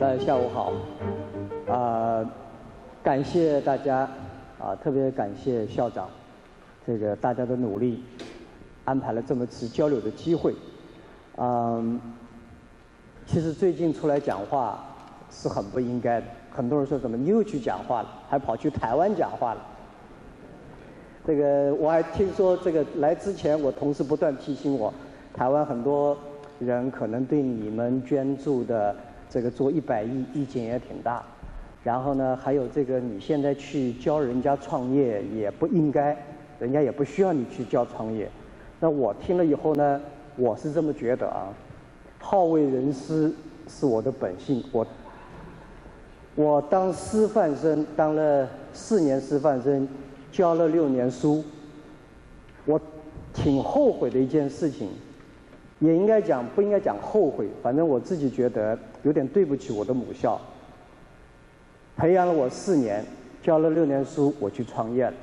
大家下午好，啊，感谢大家，啊，特别感谢校长，这个大家的努力，安排了这么次交流的机会，嗯，其实最近出来讲话是很不应该的，很多人说怎么你又去讲话了，还跑去台湾讲话了，这个我还听说这个来之前，我同事不断提醒我，台湾很多人可能对你们捐助的。这个做一百亿意见也挺大，然后呢，还有这个你现在去教人家创业也不应该，人家也不需要你去教创业。那我听了以后呢，我是这么觉得啊，好为人师是我的本性。我我当师范生当了四年师范生，教了六年书，我挺后悔的一件事情。也应该讲，不应该讲后悔。反正我自己觉得有点对不起我的母校，培养了我四年，教了六年书，我去创业了。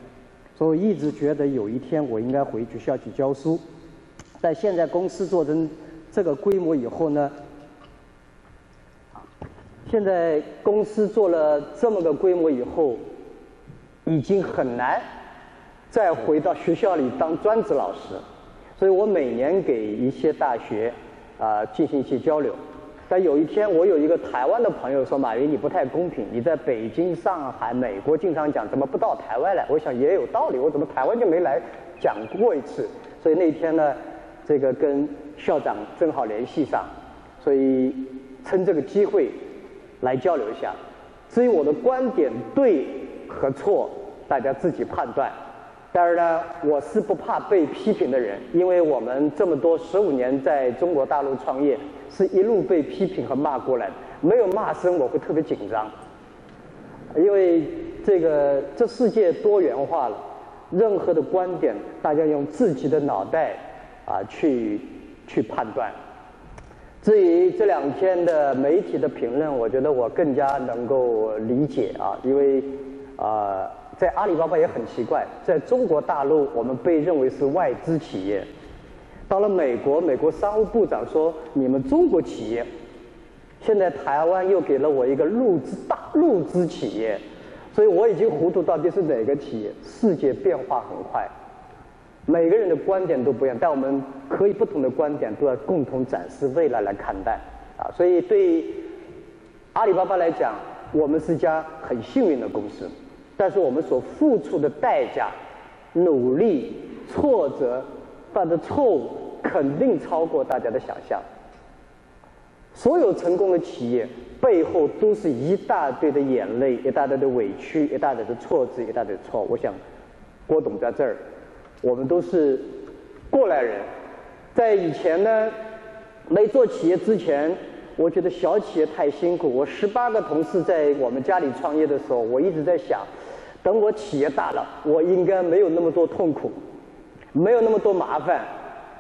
所以我一直觉得有一天我应该回学校去教书。但现在公司做成这个规模以后呢，现在公司做了这么个规模以后，已经很难再回到学校里当专职老师。所以我每年给一些大学啊进行一些交流，但有一天我有一个台湾的朋友说：“马云，你不太公平，你在北京、上海、美国经常讲，怎么不到台湾来？”我想也有道理，我怎么台湾就没来讲过一次？所以那天呢，这个跟校长正好联系上，所以趁这个机会来交流一下。至于我的观点对和错，大家自己判断。但是呢，我是不怕被批评的人，因为我们这么多十五年在中国大陆创业，是一路被批评和骂过来的，没有骂声我会特别紧张，因为这个这世界多元化了，任何的观点大家用自己的脑袋啊去去判断。至于这两天的媒体的评论，我觉得我更加能够理解啊，因为啊。在阿里巴巴也很奇怪，在中国大陆我们被认为是外资企业，到了美国，美国商务部长说你们中国企业，现在台湾又给了我一个陆资大陆资企业，所以我已经糊涂到底是哪个企业？世界变化很快，每个人的观点都不一样，但我们可以不同的观点都要共同展示未来来看待啊，所以对阿里巴巴来讲，我们是家很幸运的公司。但是我们所付出的代价、努力、挫折、犯的错误，肯定超过大家的想象。所有成功的企业背后都是一大堆的眼泪、一大堆的委屈、一大堆的挫折、一大堆的错。我想，郭董在这儿，我们都是过来人。在以前呢，没做企业之前。我觉得小企业太辛苦。我十八个同事在我们家里创业的时候，我一直在想，等我企业大了，我应该没有那么多痛苦，没有那么多麻烦，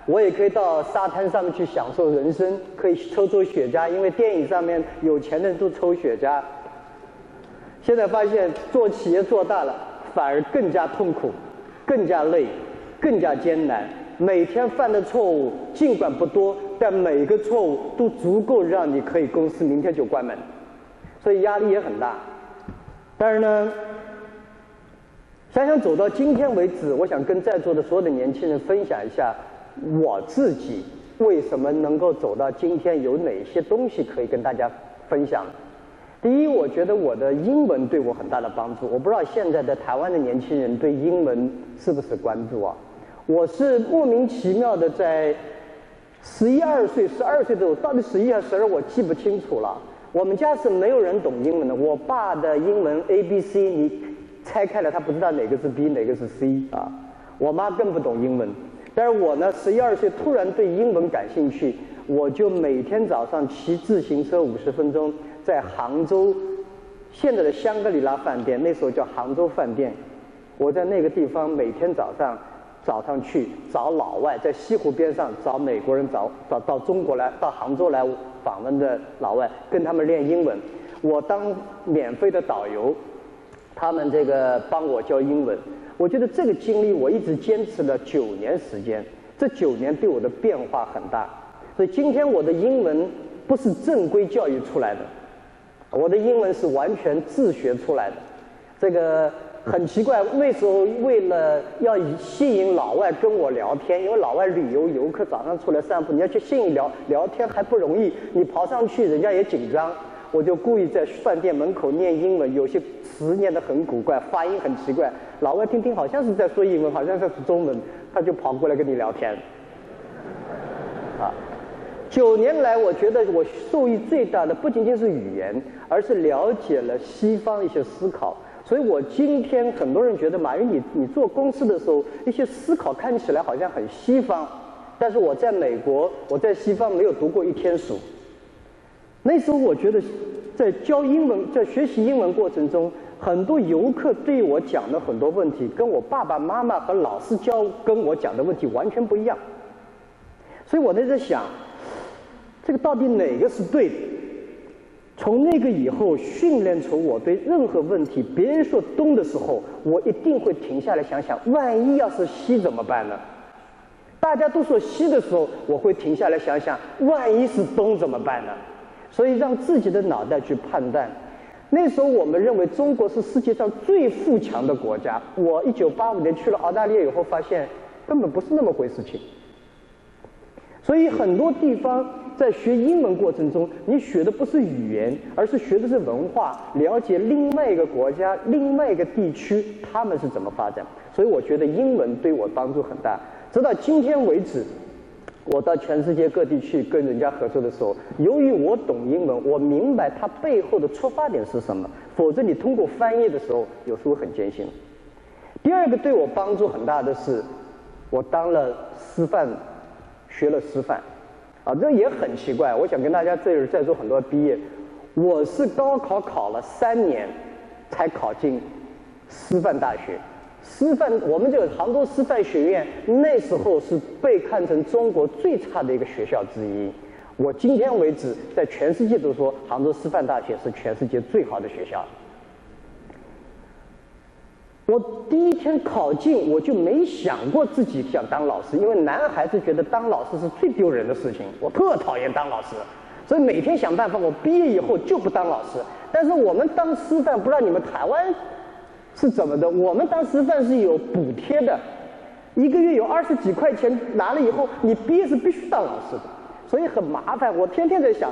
我也可以到沙滩上面去享受人生，可以抽抽雪茄，因为电影上面有钱的人都抽雪茄。现在发现做企业做大了，反而更加痛苦，更加累，更加艰难。每天犯的错误尽管不多，但每个错误都足够让你可以公司明天就关门，所以压力也很大。但是呢，想想走到今天为止，我想跟在座的所有的年轻人分享一下我自己为什么能够走到今天，有哪些东西可以跟大家分享。第一，我觉得我的英文对我很大的帮助。我不知道现在的台湾的年轻人对英文是不是关注啊？我是莫名其妙的在十一二岁、十二岁的时候，到底十一还是十二，我记不清楚了。我们家是没有人懂英文的。我爸的英文 A B C，你拆开了，他不知道哪个是 B，哪个是 C 啊。我妈更不懂英文。但是我呢，十一二岁突然对英文感兴趣，我就每天早上骑自行车五十分钟，在杭州现在的香格里拉饭店，那时候叫杭州饭店，我在那个地方每天早上。早上去找老外，在西湖边上找美国人，找找到中国来，到杭州来访问的老外，跟他们练英文。我当免费的导游，他们这个帮我教英文。我觉得这个经历我一直坚持了九年时间，这九年对我的变化很大。所以今天我的英文不是正规教育出来的，我的英文是完全自学出来的，这个很奇怪。那时候为了要吸引老外跟我聊天，因为老外旅游游客早上出来散步，你要去吸引聊聊天还不容易，你跑上去人家也紧张。我就故意在饭店门口念英文，有些词念得很古怪，发音很奇怪，老外听听好像是在说英文，好像是中文，他就跑过来跟你聊天。啊。九年来，我觉得我受益最大的不仅仅是语言，而是了解了西方一些思考。所以我今天很多人觉得马云，你你做公司的时候，一些思考看起来好像很西方，但是我在美国，我在西方没有读过一天书。那时候我觉得，在教英文，在学习英文过程中，很多游客对我讲的很多问题，跟我爸爸妈妈和老师教跟我讲的问题完全不一样。所以我那在想。这个到底哪个是对的？从那个以后训练出我对任何问题，别人说东的时候，我一定会停下来想想，万一要是西怎么办呢？大家都说西的时候，我会停下来想想，万一是东怎么办呢？所以让自己的脑袋去判断。那时候我们认为中国是世界上最富强的国家。我一九八五年去了澳大利亚以后，发现根本不是那么回事情。所以很多地方在学英文过程中，你学的不是语言，而是学的是文化，了解另外一个国家、另外一个地区他们是怎么发展。所以我觉得英文对我帮助很大。直到今天为止，我到全世界各地去跟人家合作的时候，由于我懂英文，我明白它背后的出发点是什么。否则你通过翻译的时候，有时候很艰辛。第二个对我帮助很大的是，我当了师范。学了师范，啊，这也很奇怪。我想跟大家这儿在座很多毕业，我是高考考了三年，才考进师范大学。师范，我们这个杭州师范学院那时候是被看成中国最差的一个学校之一。我今天为止，在全世界都说杭州师范大学是全世界最好的学校。我第一天考进，我就没想过自己想当老师，因为男孩子觉得当老师是最丢人的事情。我特讨厌当老师，所以每天想办法。我毕业以后就不当老师。但是我们当师范，不知道你们台湾是怎么的？我们当师范是有补贴的，一个月有二十几块钱拿了以后，你毕业是必须当老师的，所以很麻烦。我天天在想，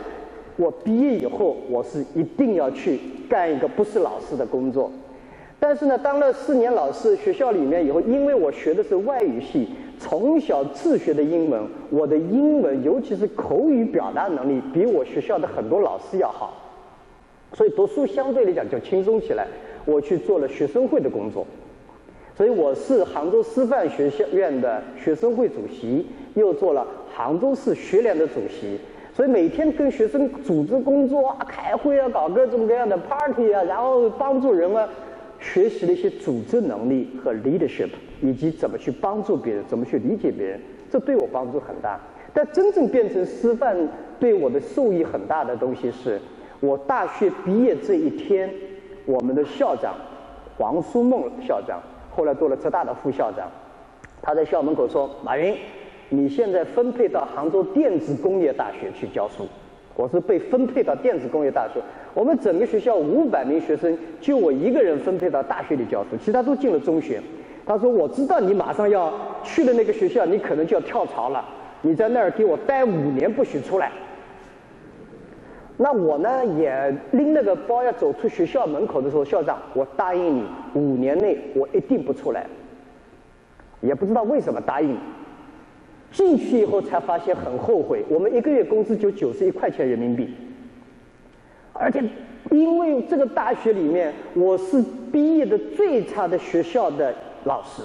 我毕业以后我是一定要去干一个不是老师的工作。但是呢，当了四年老师，学校里面以后，因为我学的是外语系，从小自学的英文，我的英文尤其是口语表达能力，比我学校的很多老师要好，所以读书相对来讲就轻松起来。我去做了学生会的工作，所以我是杭州师范学校院的学生会主席，又做了杭州市学联的主席，所以每天跟学生组织工作啊，开会啊，搞各种各样的 party 啊，然后帮助人啊。学习了一些组织能力和 leadership，以及怎么去帮助别人，怎么去理解别人，这对我帮助很大。但真正变成师范对我的受益很大的东西是，我大学毕业这一天，我们的校长黄书梦校长，后来做了浙大的副校长，他在校门口说：“马云，你现在分配到杭州电子工业大学去教书。”我是被分配到电子工业大学。我们整个学校五百名学生，就我一个人分配到大学里教书，其他都进了中学。他说：“我知道你马上要去的那个学校，你可能就要跳槽了。你在那儿给我待五年，不许出来。”那我呢，也拎那个包要走出学校门口的时候，校长，我答应你，五年内我一定不出来。也不知道为什么答应。进去以后才发现很后悔，我们一个月工资就九十一块钱人民币，而且因为这个大学里面我是毕业的最差的学校的老师，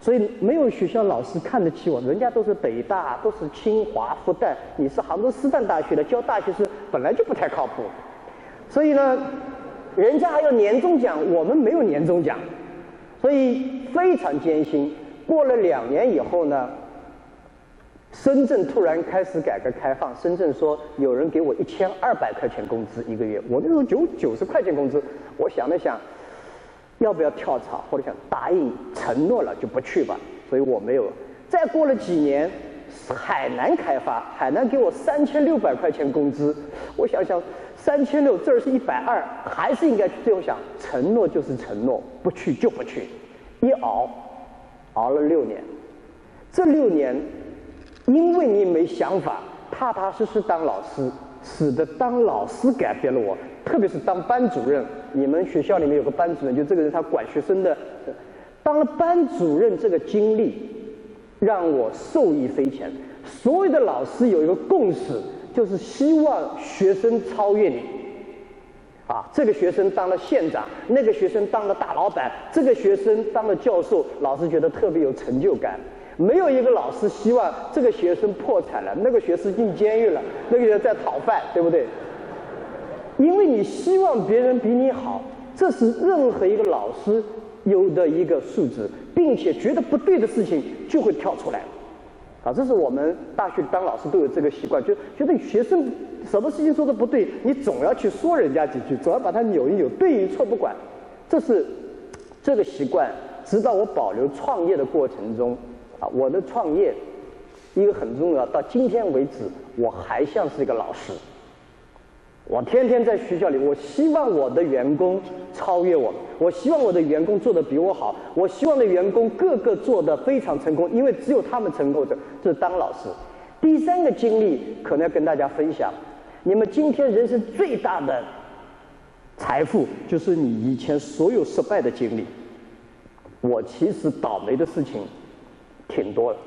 所以没有学校老师看得起我，人家都是北大，都是清华、复旦，你是杭州师范大学的，教大学生本来就不太靠谱，所以呢，人家还有年终奖，我们没有年终奖，所以非常艰辛。过了两年以后呢？深圳突然开始改革开放，深圳说有人给我一千二百块钱工资一个月，我那时候九九十块钱工资，我想了想，要不要跳槽？或者想答应承诺了就不去吧，所以我没有。再过了几年，海南开发，海南给我三千六百块钱工资，我想想，三千六这儿是一百二，还是应该这样想，承诺就是承诺，不去就不去，一熬，熬了六年，这六年，因为你没想法，踏踏实实当老师，使得当老师改变了我，特别是当班主任，你们学校里面有个班主任，就这个人他管学生的，当了班主任这个经历。让我受益匪浅。所有的老师有一个共识，就是希望学生超越你。啊，这个学生当了县长，那个学生当了大老板，这个学生当了教授，老师觉得特别有成就感。没有一个老师希望这个学生破产了，那个学生进监狱了，那个人在讨饭，对不对？因为你希望别人比你好，这是任何一个老师有的一个素质。并且觉得不对的事情就会跳出来，啊，这是我们大学当老师都有这个习惯，就觉得学生什么事情说的不对，你总要去说人家几句，总要把它扭一扭，对与错不管，这是这个习惯，直到我保留创业的过程中，啊，我的创业一个很重要，到今天为止我还像是一个老师。我天天在学校里，我希望我的员工超越我，我希望我的员工做的比我好，我希望的员工个个做的非常成功，因为只有他们成功的，这是当老师。第三个经历可能要跟大家分享，你们今天人生最大的财富就是你以前所有失败的经历。我其实倒霉的事情挺多的，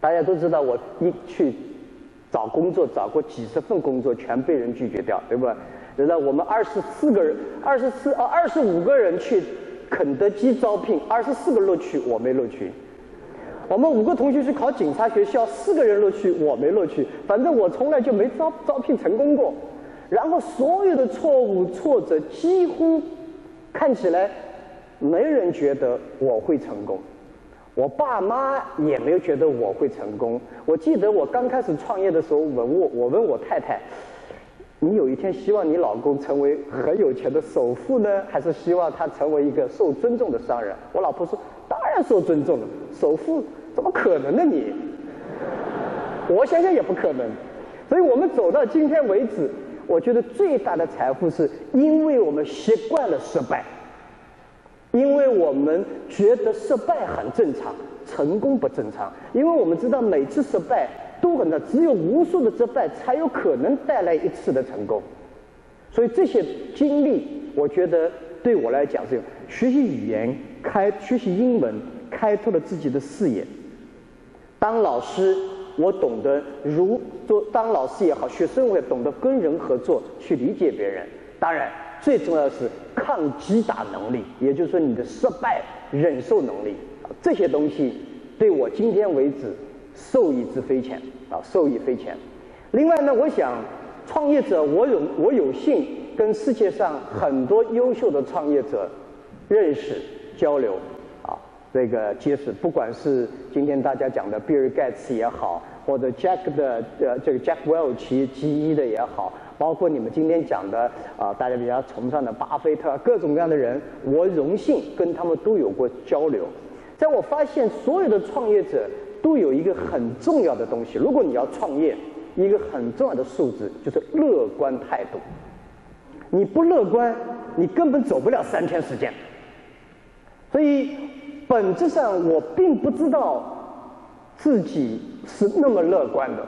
大家都知道我一去。找工作找过几十份工作，全被人拒绝掉，对不？然后我们二十四个人，二十四哦，二十五个人去肯德基招聘，二十四个录取，我没录取。我们五个同学去考警察学校，四个人录取，我没录取。反正我从来就没招招聘成功过。然后所有的错误挫折，几乎看起来没人觉得我会成功。我爸妈也没有觉得我会成功。我记得我刚开始创业的时候，问我我问我太太：“你有一天希望你老公成为很有钱的首富呢，还是希望他成为一个受尊重的商人？”我老婆说：“当然受尊重了，首富怎么可能呢？你？”我想想也不可能。所以我们走到今天为止，我觉得最大的财富是因为我们习惯了失败。因为我们觉得失败很正常，成功不正常。因为我们知道每次失败都很难，只有无数的失败才有可能带来一次的成功。所以这些经历，我觉得对我来讲是学习语言、开学习英文，开拓了自己的视野。当老师，我懂得如做当老师也好，学生我也懂得跟人合作，去理解别人。当然。最重要的是抗击打能力，也就是说你的失败忍受能力，这些东西对我今天为止受益之匪浅啊，受益匪浅。另外呢，我想创业者，我有我有幸跟世界上很多优秀的创业者认识交流啊，这个结识，不管是今天大家讲的比尔盖茨也好，或者 Jack 的呃这个 Jack Welch 一的也好。包括你们今天讲的啊，大家比较崇尚的巴菲特，各种各样的人，我荣幸跟他们都有过交流。在我发现，所有的创业者都有一个很重要的东西。如果你要创业，一个很重要的素质就是乐观态度。你不乐观，你根本走不了三天时间。所以，本质上我并不知道自己是那么乐观的。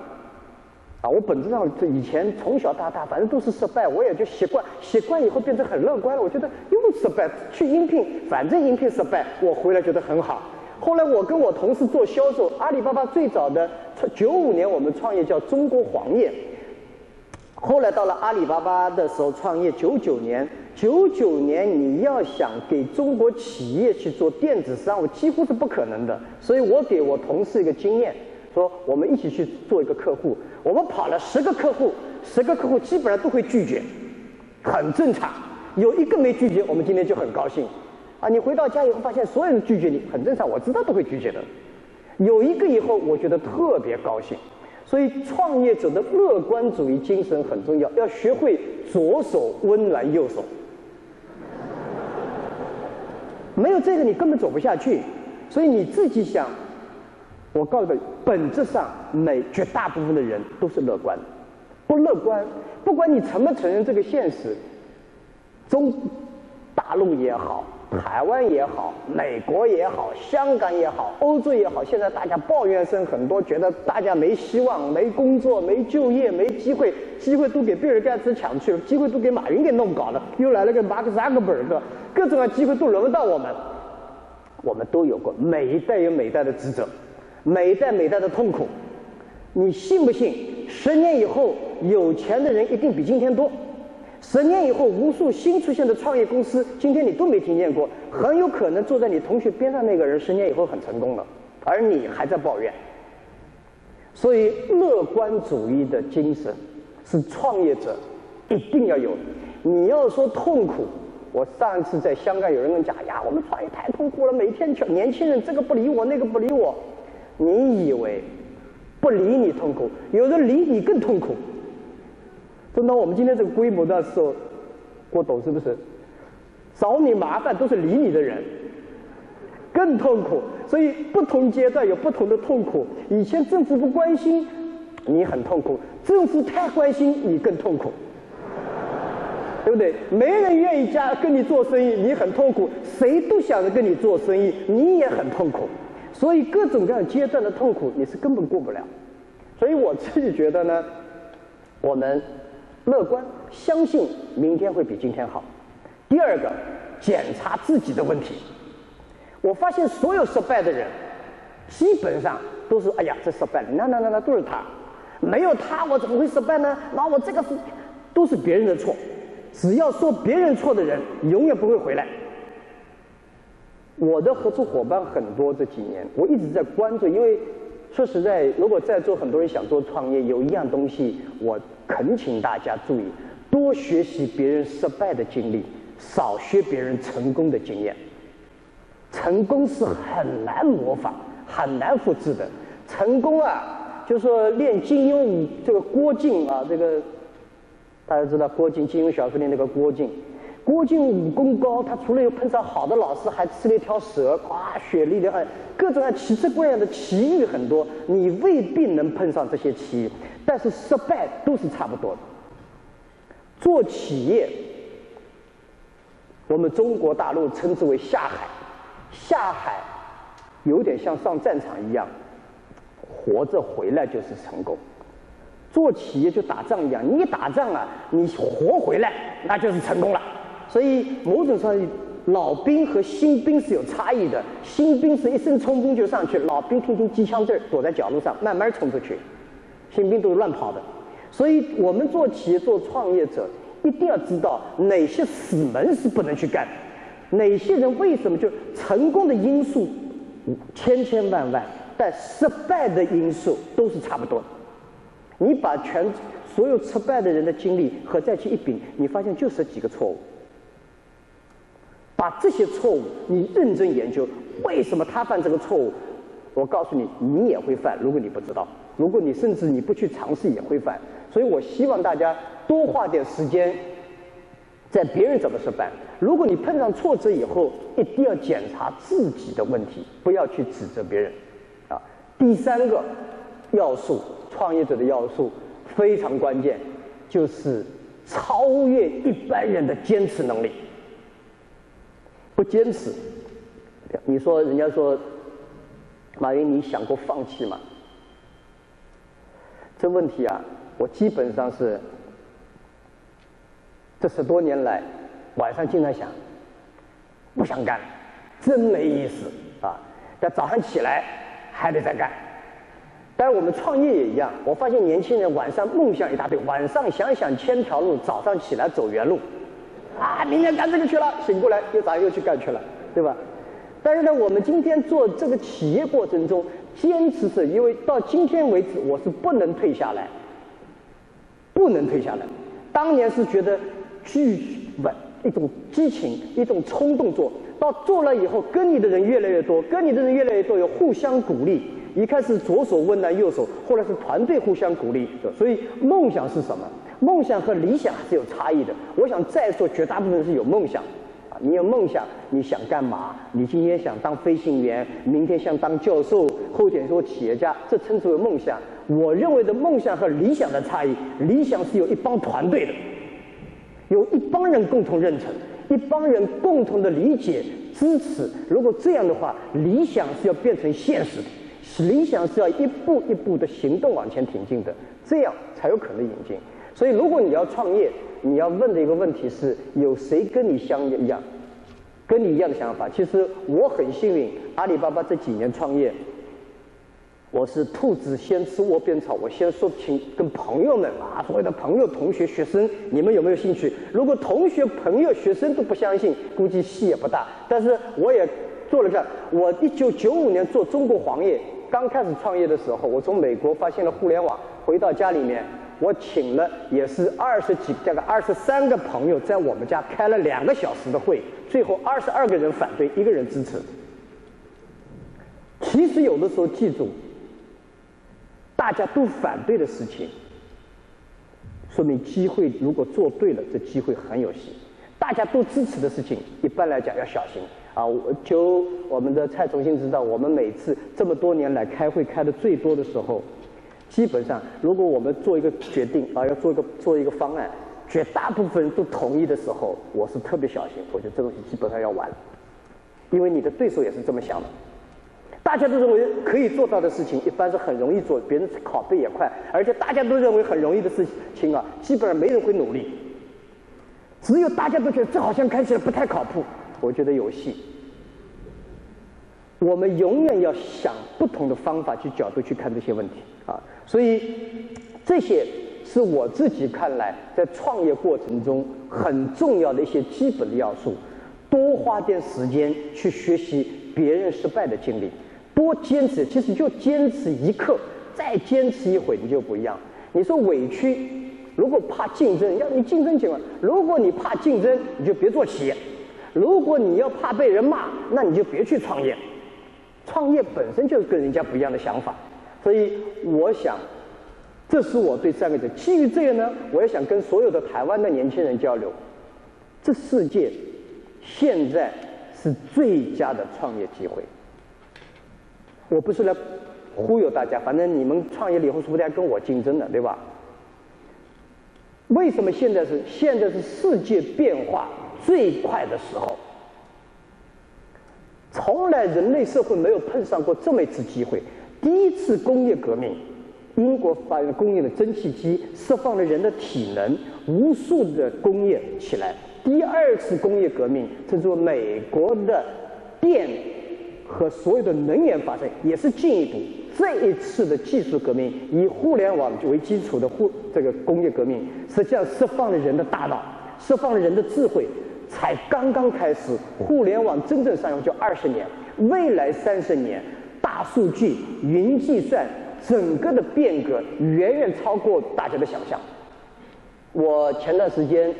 啊，我本质上这以前从小到大，反正都是失败，我也就习惯，习惯以后变成很乐观了。我觉得又失败，去应聘，反正应聘失败，我回来觉得很好。后来我跟我同事做销售，阿里巴巴最早的九五年我们创业叫中国黄页，后来到了阿里巴巴的时候创业，九九年，九九年你要想给中国企业去做电子商务，几乎是不可能的。所以我给我同事一个经验。说我们一起去做一个客户，我们跑了十个客户，十个客户基本上都会拒绝，很正常。有一个没拒绝，我们今天就很高兴。啊，你回到家以后发现所有人拒绝你，很正常，我知道都会拒绝的。有一个以后，我觉得特别高兴。所以创业者的乐观主义精神很重要，要学会左手温暖右手。没有这个，你根本走不下去。所以你自己想。我告诉你，本质上每绝大部分的人都是乐观的。不乐观，不管你承不承认这个现实，中大陆也好，台湾也好，美国也好，香港也好，欧洲也好，现在大家抱怨声很多，觉得大家没希望、没工作、没就业、没机会，机会都给比尔盖茨抢去了，机会都给马云给弄搞了，又来了个马克扎克伯格，各种各样机会都轮不到我们。我们都有过，每一代有每一代的职责，每一代每代的痛苦。你信不信？十年以后，有钱的人一定比今天多。十年以后，无数新出现的创业公司，今天你都没听见过，很有可能坐在你同学边上那个人，十年以后很成功了，而你还在抱怨。所以，乐观主义的精神是创业者一定要有。你要说痛苦，我上一次在香港有人跟我讲呀，我们创业太痛苦了，每天年轻人这个不理我，那个不理我。你以为？不理你痛苦，有人理你更痛苦。等到我们今天这个规模的时候，郭董是不是找你麻烦都是理你的人，更痛苦。所以不同阶段有不同的痛苦。以前政府不关心你很痛苦，政府太关心你更痛苦，对不对？没人愿意加跟你做生意，你很痛苦；谁都想着跟你做生意，你也很痛苦。所以各种各样阶段的痛苦，你是根本过不了。所以我自己觉得呢，我们乐观，相信明天会比今天好。第二个，检查自己的问题。我发现所有失败的人，基本上都是哎呀，这失败了，那那那那都是他，没有他我怎么会失败呢？那我这个是都是别人的错。只要说别人错的人，永远不会回来。我的合作伙伴很多，这几年我一直在关注，因为说实在，如果在座很多人想做创业，有一样东西我恳请大家注意：多学习别人失败的经历，少学别人成功的经验。成功是很难模仿、很难复制的。成功啊，就说练金庸这个郭靖啊，这个大家知道郭靖，金庸小说里那个郭靖。郭靖武功高，他除了有碰上好的老师，还吃了一条蛇，哇，血厉害，各种各奇奇怪怪的奇遇很多。你未必能碰上这些奇遇，但是失败都是差不多的。做企业，我们中国大陆称之为下海，下海有点像上战场一样，活着回来就是成功。做企业就打仗一样，你打仗啊，你活回来那就是成功了。所以，某种上，老兵和新兵是有差异的。新兵是一声冲锋就上去，老兵听听机枪阵儿，躲在角落上慢慢冲出去。新兵都是乱跑的。所以我们做企业、做创业者，一定要知道哪些死门是不能去干，哪些人为什么就成功的因素千千万万，但失败的因素都是差不多的。你把全所有失败的人的经历合在一起一比，你发现就是几个错误。把这些错误你认真研究，为什么他犯这个错误？我告诉你，你也会犯。如果你不知道，如果你甚至你不去尝试，也会犯。所以我希望大家多花点时间在别人怎么失败。如果你碰上挫折以后，一定要检查自己的问题，不要去指责别人。啊，第三个要素，创业者的要素非常关键，就是超越一般人的坚持能力。不坚持，你说人家说，马云，你想过放弃吗？这问题啊，我基本上是这十多年来晚上经常想，不想干，真没意思啊！但早上起来还得再干。但是我们创业也一样，我发现年轻人晚上梦想一大堆，晚上想想千条路，早上起来走原路。啊，明天干这个去了，醒过来又咋又去干去了，对吧？但是呢，我们今天做这个企业过程中，坚持是因为到今天为止，我是不能退下来，不能退下来。当年是觉得巨稳，一种激情，一种冲动做，到做了以后，跟你的人越来越多，跟你的人越来越多，有互相鼓励。一开始左手温暖右手，后来是团队互相鼓励。所以梦想是什么？梦想和理想还是有差异的。我想在座绝大部分是有梦想，啊，你有梦想，你想干嘛？你今天想当飞行员，明天想当教授，后天做企业家，这称之为梦想。我认为的梦想和理想的差异，理想是有一帮团队的，有一帮人共同认成，一帮人共同的理解支持。如果这样的话，理想是要变成现实的，理想是要一步一步的行动往前挺进的，这样才有可能引进。所以，如果你要创业，你要问的一个问题是：有谁跟你相一样，跟你一样的想法？其实我很幸运，阿里巴巴这几年创业，我是兔子先吃窝边草。我先说清，跟朋友们啊，所谓的朋友、同学、学生，你们有没有兴趣？如果同学、朋友、学生都不相信，估计戏也不大。但是我也做了这。我一九九五年做中国黄页，刚开始创业的时候，我从美国发现了互联网，回到家里面。我请了也是二十几，大概二十三个朋友在我们家开了两个小时的会，最后二十二个人反对，一个人支持。其实有的时候记住，大家都反对的事情，说明机会如果做对了，这机会很有戏。大家都支持的事情，一般来讲要小心啊。就我们的蔡崇信知道，我们每次这么多年来开会开的最多的时候。基本上，如果我们做一个决定啊，要做一个做一个方案，绝大部分人都同意的时候，我是特别小心。我觉得这东西基本上要完了，因为你的对手也是这么想的。大家都认为可以做到的事情，一般是很容易做，别人拷贝也快，而且大家都认为很容易的事情啊，基本上没人会努力。只有大家都觉得这好像看起来不太靠谱，我觉得有戏。我们永远要想不同的方法去角度去看这些问题啊，所以这些是我自己看来在创业过程中很重要的一些基本的要素。多花点时间去学习别人失败的经历，多坚持，其实就坚持一刻，再坚持一会你就不一样。你说委屈，如果怕竞争，要你竞争情况；如果你怕竞争，你就别做企业；如果你要怕被人骂，那你就别去创业。创业本身就是跟人家不一样的想法，所以我想，这是我对三个字。基于这个呢，我也想跟所有的台湾的年轻人交流。这世界现在是最佳的创业机会。我不是来忽悠大家，反正你们创业了以后说不定跟我竞争的，对吧？为什么现在是现在是世界变化最快的时候？从来人类社会没有碰上过这么一次机会。第一次工业革命，英国发明工业的蒸汽机，释放了人的体能，无数的工业起来。第二次工业革命，称作美国的电和所有的能源发生，也是进一步。这一次的技术革命，以互联网为基础的互这个工业革命，实际上释放了人的大脑，释放了人的智慧。才刚刚开始，互联网真正上用就二十年，未来三十年，大数据、云计算，整个的变革远远超过大家的想象。我前段时间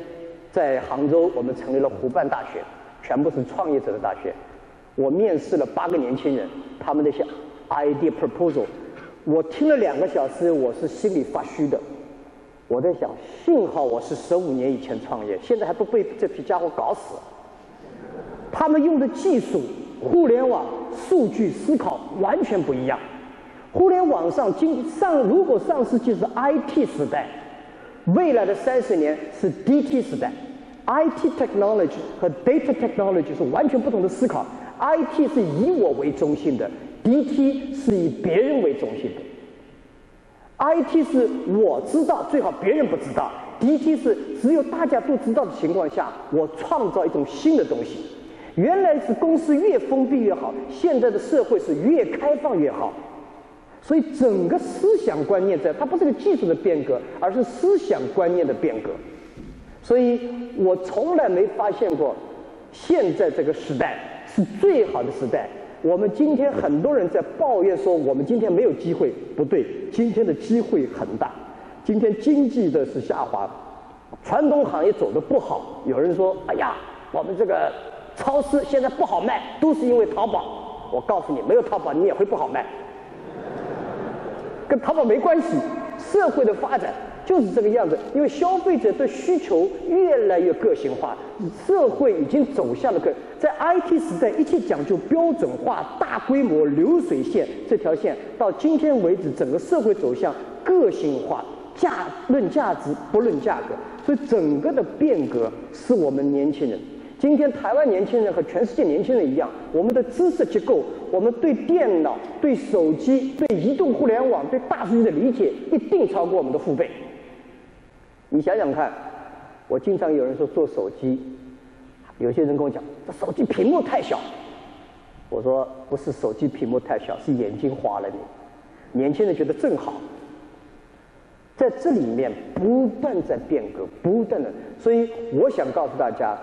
在杭州，我们成立了湖畔大学，全部是创业者的大学。我面试了八个年轻人，他们那些 idea proposal，我听了两个小时，我是心里发虚的。我在想，幸好我是十五年以前创业，现在还不被这批家伙搞死。他们用的技术，互联网、数据思考完全不一样。互联网上今上，如果上世纪是 IT 时代，未来的三十年是 DT 时代。IT technology 和 data technology 是完全不同的思考。IT 是以我为中心的，DT 是以别人为中心的。IT 是我知道，最好别人不知道；DT 是只有大家都知道的情况下，我创造一种新的东西。原来是公司越封闭越好，现在的社会是越开放越好。所以整个思想观念在，它不是个技术的变革，而是思想观念的变革。所以我从来没发现过，现在这个时代是最好的时代。我们今天很多人在抱怨说，我们今天没有机会。不对，今天的机会很大。今天经济的是下滑，传统行业走的不好。有人说：“哎呀，我们这个超市现在不好卖，都是因为淘宝。”我告诉你，没有淘宝你也会不好卖，跟淘宝没关系。社会的发展就是这个样子。因为消费者的需求越来越个性化，社会已经走向了个在 IT 时代，一切讲究标准化、大规模流水线这条线，到今天为止，整个社会走向个性化，价论价值不论价格，所以整个的变革是我们年轻人。今天台湾年轻人和全世界年轻人一样，我们的知识结构，我们对电脑、对手机、对移动互联网、对大数据的理解，一定超过我们的父辈。你想想看，我经常有人说做手机，有些人跟我讲，这手机屏幕太小。我说不是手机屏幕太小，是眼睛花了你。年轻人觉得正好，在这里面不断在变革，不断的，所以我想告诉大家。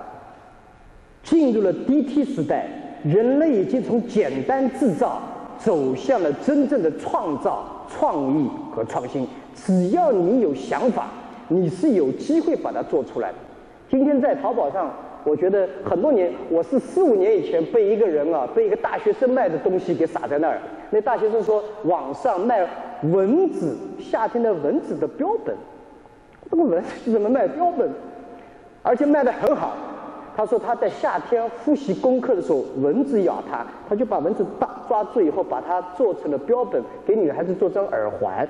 进入了 DT 时代，人类已经从简单制造走向了真正的创造、创意和创新。只要你有想法，你是有机会把它做出来的。今天在淘宝上，我觉得很多年，我是四五年以前被一个人啊，被一个大学生卖的东西给撒在那儿。那大学生说，网上卖蚊子，夏天的蚊子的标本。这个蚊子怎么卖标本？而且卖的很好。他说他在夏天复习功课的时候，蚊子咬他，他就把蚊子抓抓住以后，把它做成了标本，给女孩子做成耳环。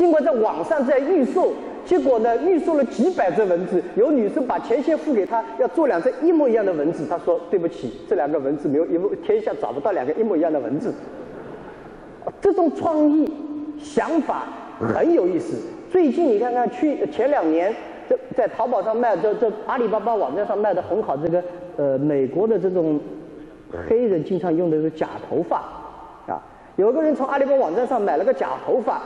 经过在网上在预售，结果呢，预售了几百只蚊子，有女生把钱先付给他，要做两只一模一样的蚊子。他说对不起，这两个蚊子没有，一天下找不到两个一模一样的蚊子。这种创意想法很有意思。最近你看看，去前两年这。在淘宝上卖，这这阿里巴巴网站上卖的很好。这个呃，美国的这种黑人经常用的是假头发啊。有个人从阿里巴巴网站上买了个假头发，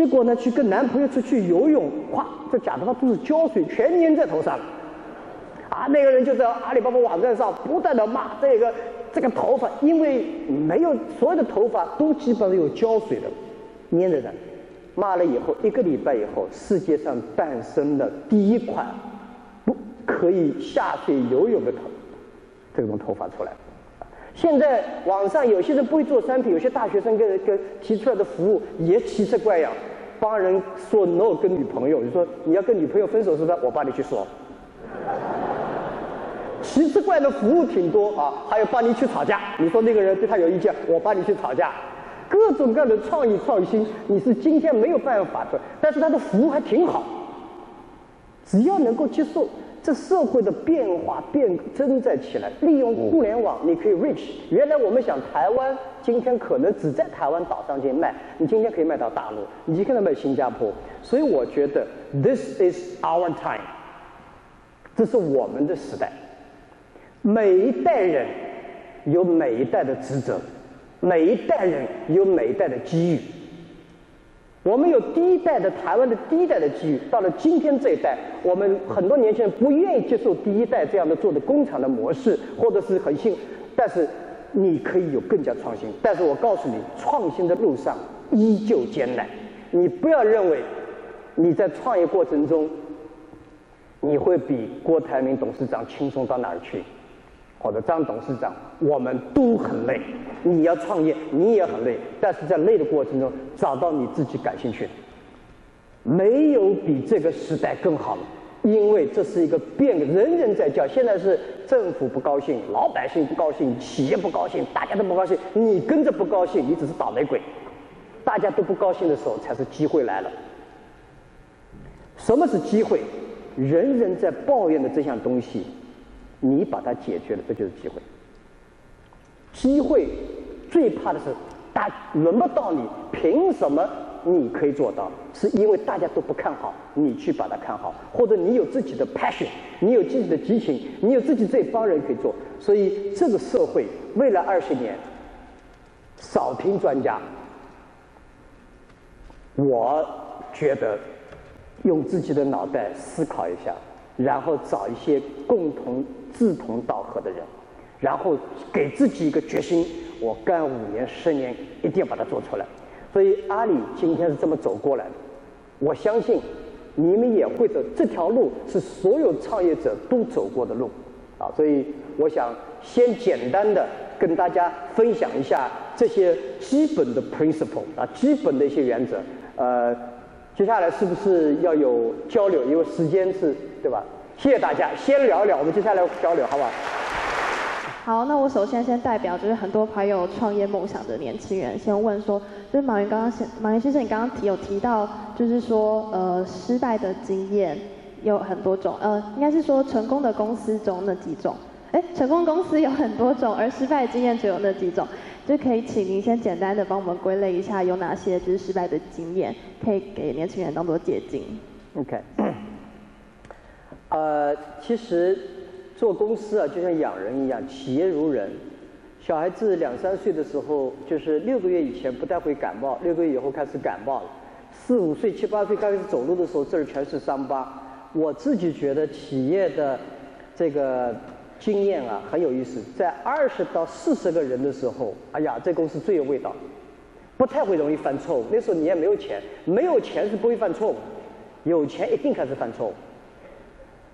结果呢，去跟男朋友出去游泳，哗，这假头发都是胶水，全粘在头上。啊，那个人就在阿里巴巴网站上不断的骂这个这个头发，因为没有所有的头发都基本上有胶水的粘着的。骂了以后，一个礼拜以后，世界上诞生了第一款不可以下水游泳的头这种头发出来。现在网上有些人不会做商品，有些大学生跟跟提出来的服务也奇奇怪样，帮人说 no 跟女朋友，就说你要跟女朋友分手是不是？我帮你去说。奇奇怪的服务挺多啊，还有帮你去吵架，你说那个人对他有意见，我帮你去吵架。各种各样的创意创新，你是今天没有办法的，但是他的服务还挺好。只要能够接受这社会的变化变真在起来，利用互联网，你可以 reach。原来我们想台湾，今天可能只在台湾岛上去卖，你今天可以卖到大陆，你今天卖新加坡。所以我觉得 this is our time，这是我们的时代。每一代人有每一代的职责。每一代人有每一代的机遇。我们有第一代的台湾的第一代的机遇，到了今天这一代，我们很多年轻人不愿意接受第一代这样的做的工厂的模式，或者是很新。但是你可以有更加创新。但是我告诉你，创新的路上依旧艰难。你不要认为你在创业过程中你会比郭台铭董事长轻松到哪儿去。或者张董事长，我们都很累。你要创业，你也很累。但是在累的过程中，找到你自己感兴趣的，没有比这个时代更好了。因为这是一个变，人人在叫。现在是政府不高兴，老百姓不高兴，企业不高兴，大家都不高兴。你跟着不高兴，你只是倒霉鬼。大家都不高兴的时候，才是机会来了。什么是机会？人人在抱怨的这项东西。你把它解决了，这就是机会。机会最怕的是，大轮不到你，凭什么你可以做到？是因为大家都不看好，你去把它看好，或者你有自己的 passion，你有自己的激情，你有自己这帮人可以做。所以这个社会未来二十年，少听专家，我觉得用自己的脑袋思考一下。然后找一些共同志同道合的人，然后给自己一个决心：我干五年、十年，一定要把它做出来。所以阿里今天是这么走过来的，我相信你们也会走这条路，是所有创业者都走过的路啊。所以我想先简单的跟大家分享一下这些基本的 principle 啊，基本的一些原则，呃。接下来是不是要有交流？因为时间是，对吧？谢谢大家，先聊一聊，我们接下来交流，好不好？好，那我首先先代表就是很多怀有创业梦想的年轻人，先问说，就是马云刚刚先，马云先生你刚刚提有提到，就是说呃失败的经验有很多种，呃应该是说成功的公司中那几种，哎成功公司有很多种，而失败的经验只有那几种，就可以请您先简单的帮我们归类一下有哪些就是失败的经验，可以给年轻人当做借鉴。OK，呃其实。做公司啊，就像养人一样，企业如人。小孩子两三岁的时候，就是六个月以前不太会感冒，六个月以后开始感冒了。四五岁、七八岁刚开始走路的时候，这儿全是伤疤。我自己觉得企业的这个经验啊很有意思，在二十到四十个人的时候，哎呀，这公司最有味道，不太会容易犯错误。那时候你也没有钱，没有钱是不会犯错误，有钱一定开始犯错误。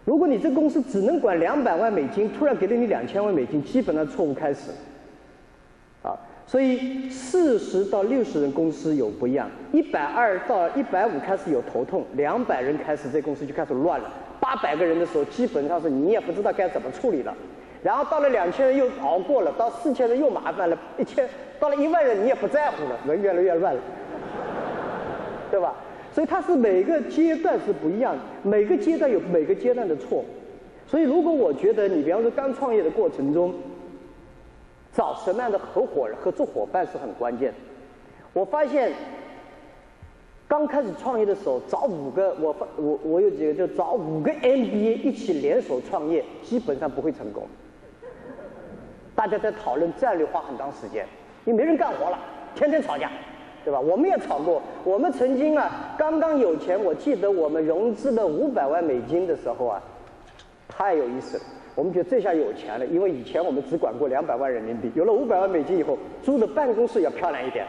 如果你这公司只能管两百万美金，突然给了你两千万美金，基本上错误开始。啊，所以四十到六十人公司有不一样，一百二到一百五开始有头痛，两百人开始这公司就开始乱了，八百个人的时候基本上是你也不知道该怎么处理了，然后到了两千人又熬过了，到四千人又麻烦了，一千到了一万人你也不在乎了，人越来越乱了，对吧？所以它是每个阶段是不一样的，每个阶段有每个阶段的错。所以如果我觉得你比方说刚创业的过程中，找什么样的合伙人、合作伙伴是很关键。我发现刚开始创业的时候，找五个，我发我我有几个就找五个 MBA 一起联手创业，基本上不会成功。大家在讨论战略，花很长时间，因为没人干活了，天天吵架。对吧？我们也吵过。我们曾经啊，刚刚有钱，我记得我们融资了五百万美金的时候啊，太有意思了。我们觉得这下有钱了，因为以前我们只管过两百万人民币，有了五百万美金以后，租的办公室要漂亮一点。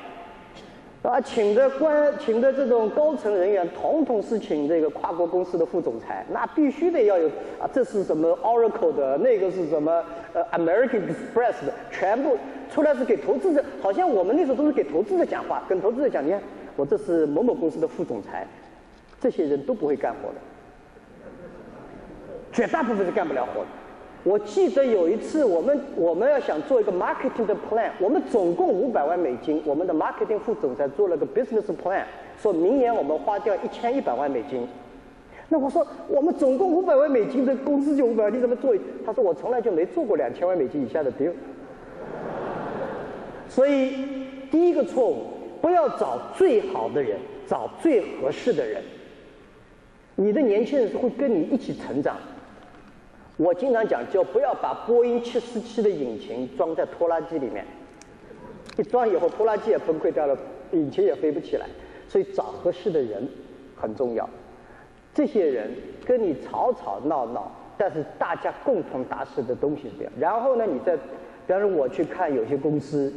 啊，请的官，请的这种高层人员，统统是请这个跨国公司的副总裁，那必须得要有啊，这是什么 Oracle 的，那个是什么呃 American Express 的，全部出来是给投资者，好像我们那时候都是给投资者讲话，跟投资者讲，你看我这是某某公司的副总裁，这些人都不会干活的，绝大部分是干不了活的。我记得有一次，我们我们要想做一个 marketing 的 plan，我们总共五百万美金，我们的 marketing 副总裁做了个 business plan，说明年我们花掉一千一百万美金。那我说我们总共五百万美金的公司就五百万，你怎么做？他说我从来就没做过两千万美金以下的 deal。所以第一个错误，不要找最好的人，找最合适的人。你的年轻人是会跟你一起成长。我经常讲，就不要把波音七四七的引擎装在拖拉机里面，一装以后拖拉机也崩溃掉了，引擎也飞不起来。所以找合适的人很重要。这些人跟你吵吵闹闹，但是大家共同达成的东西是这样。然后呢，你再，比方说我去看有些公司，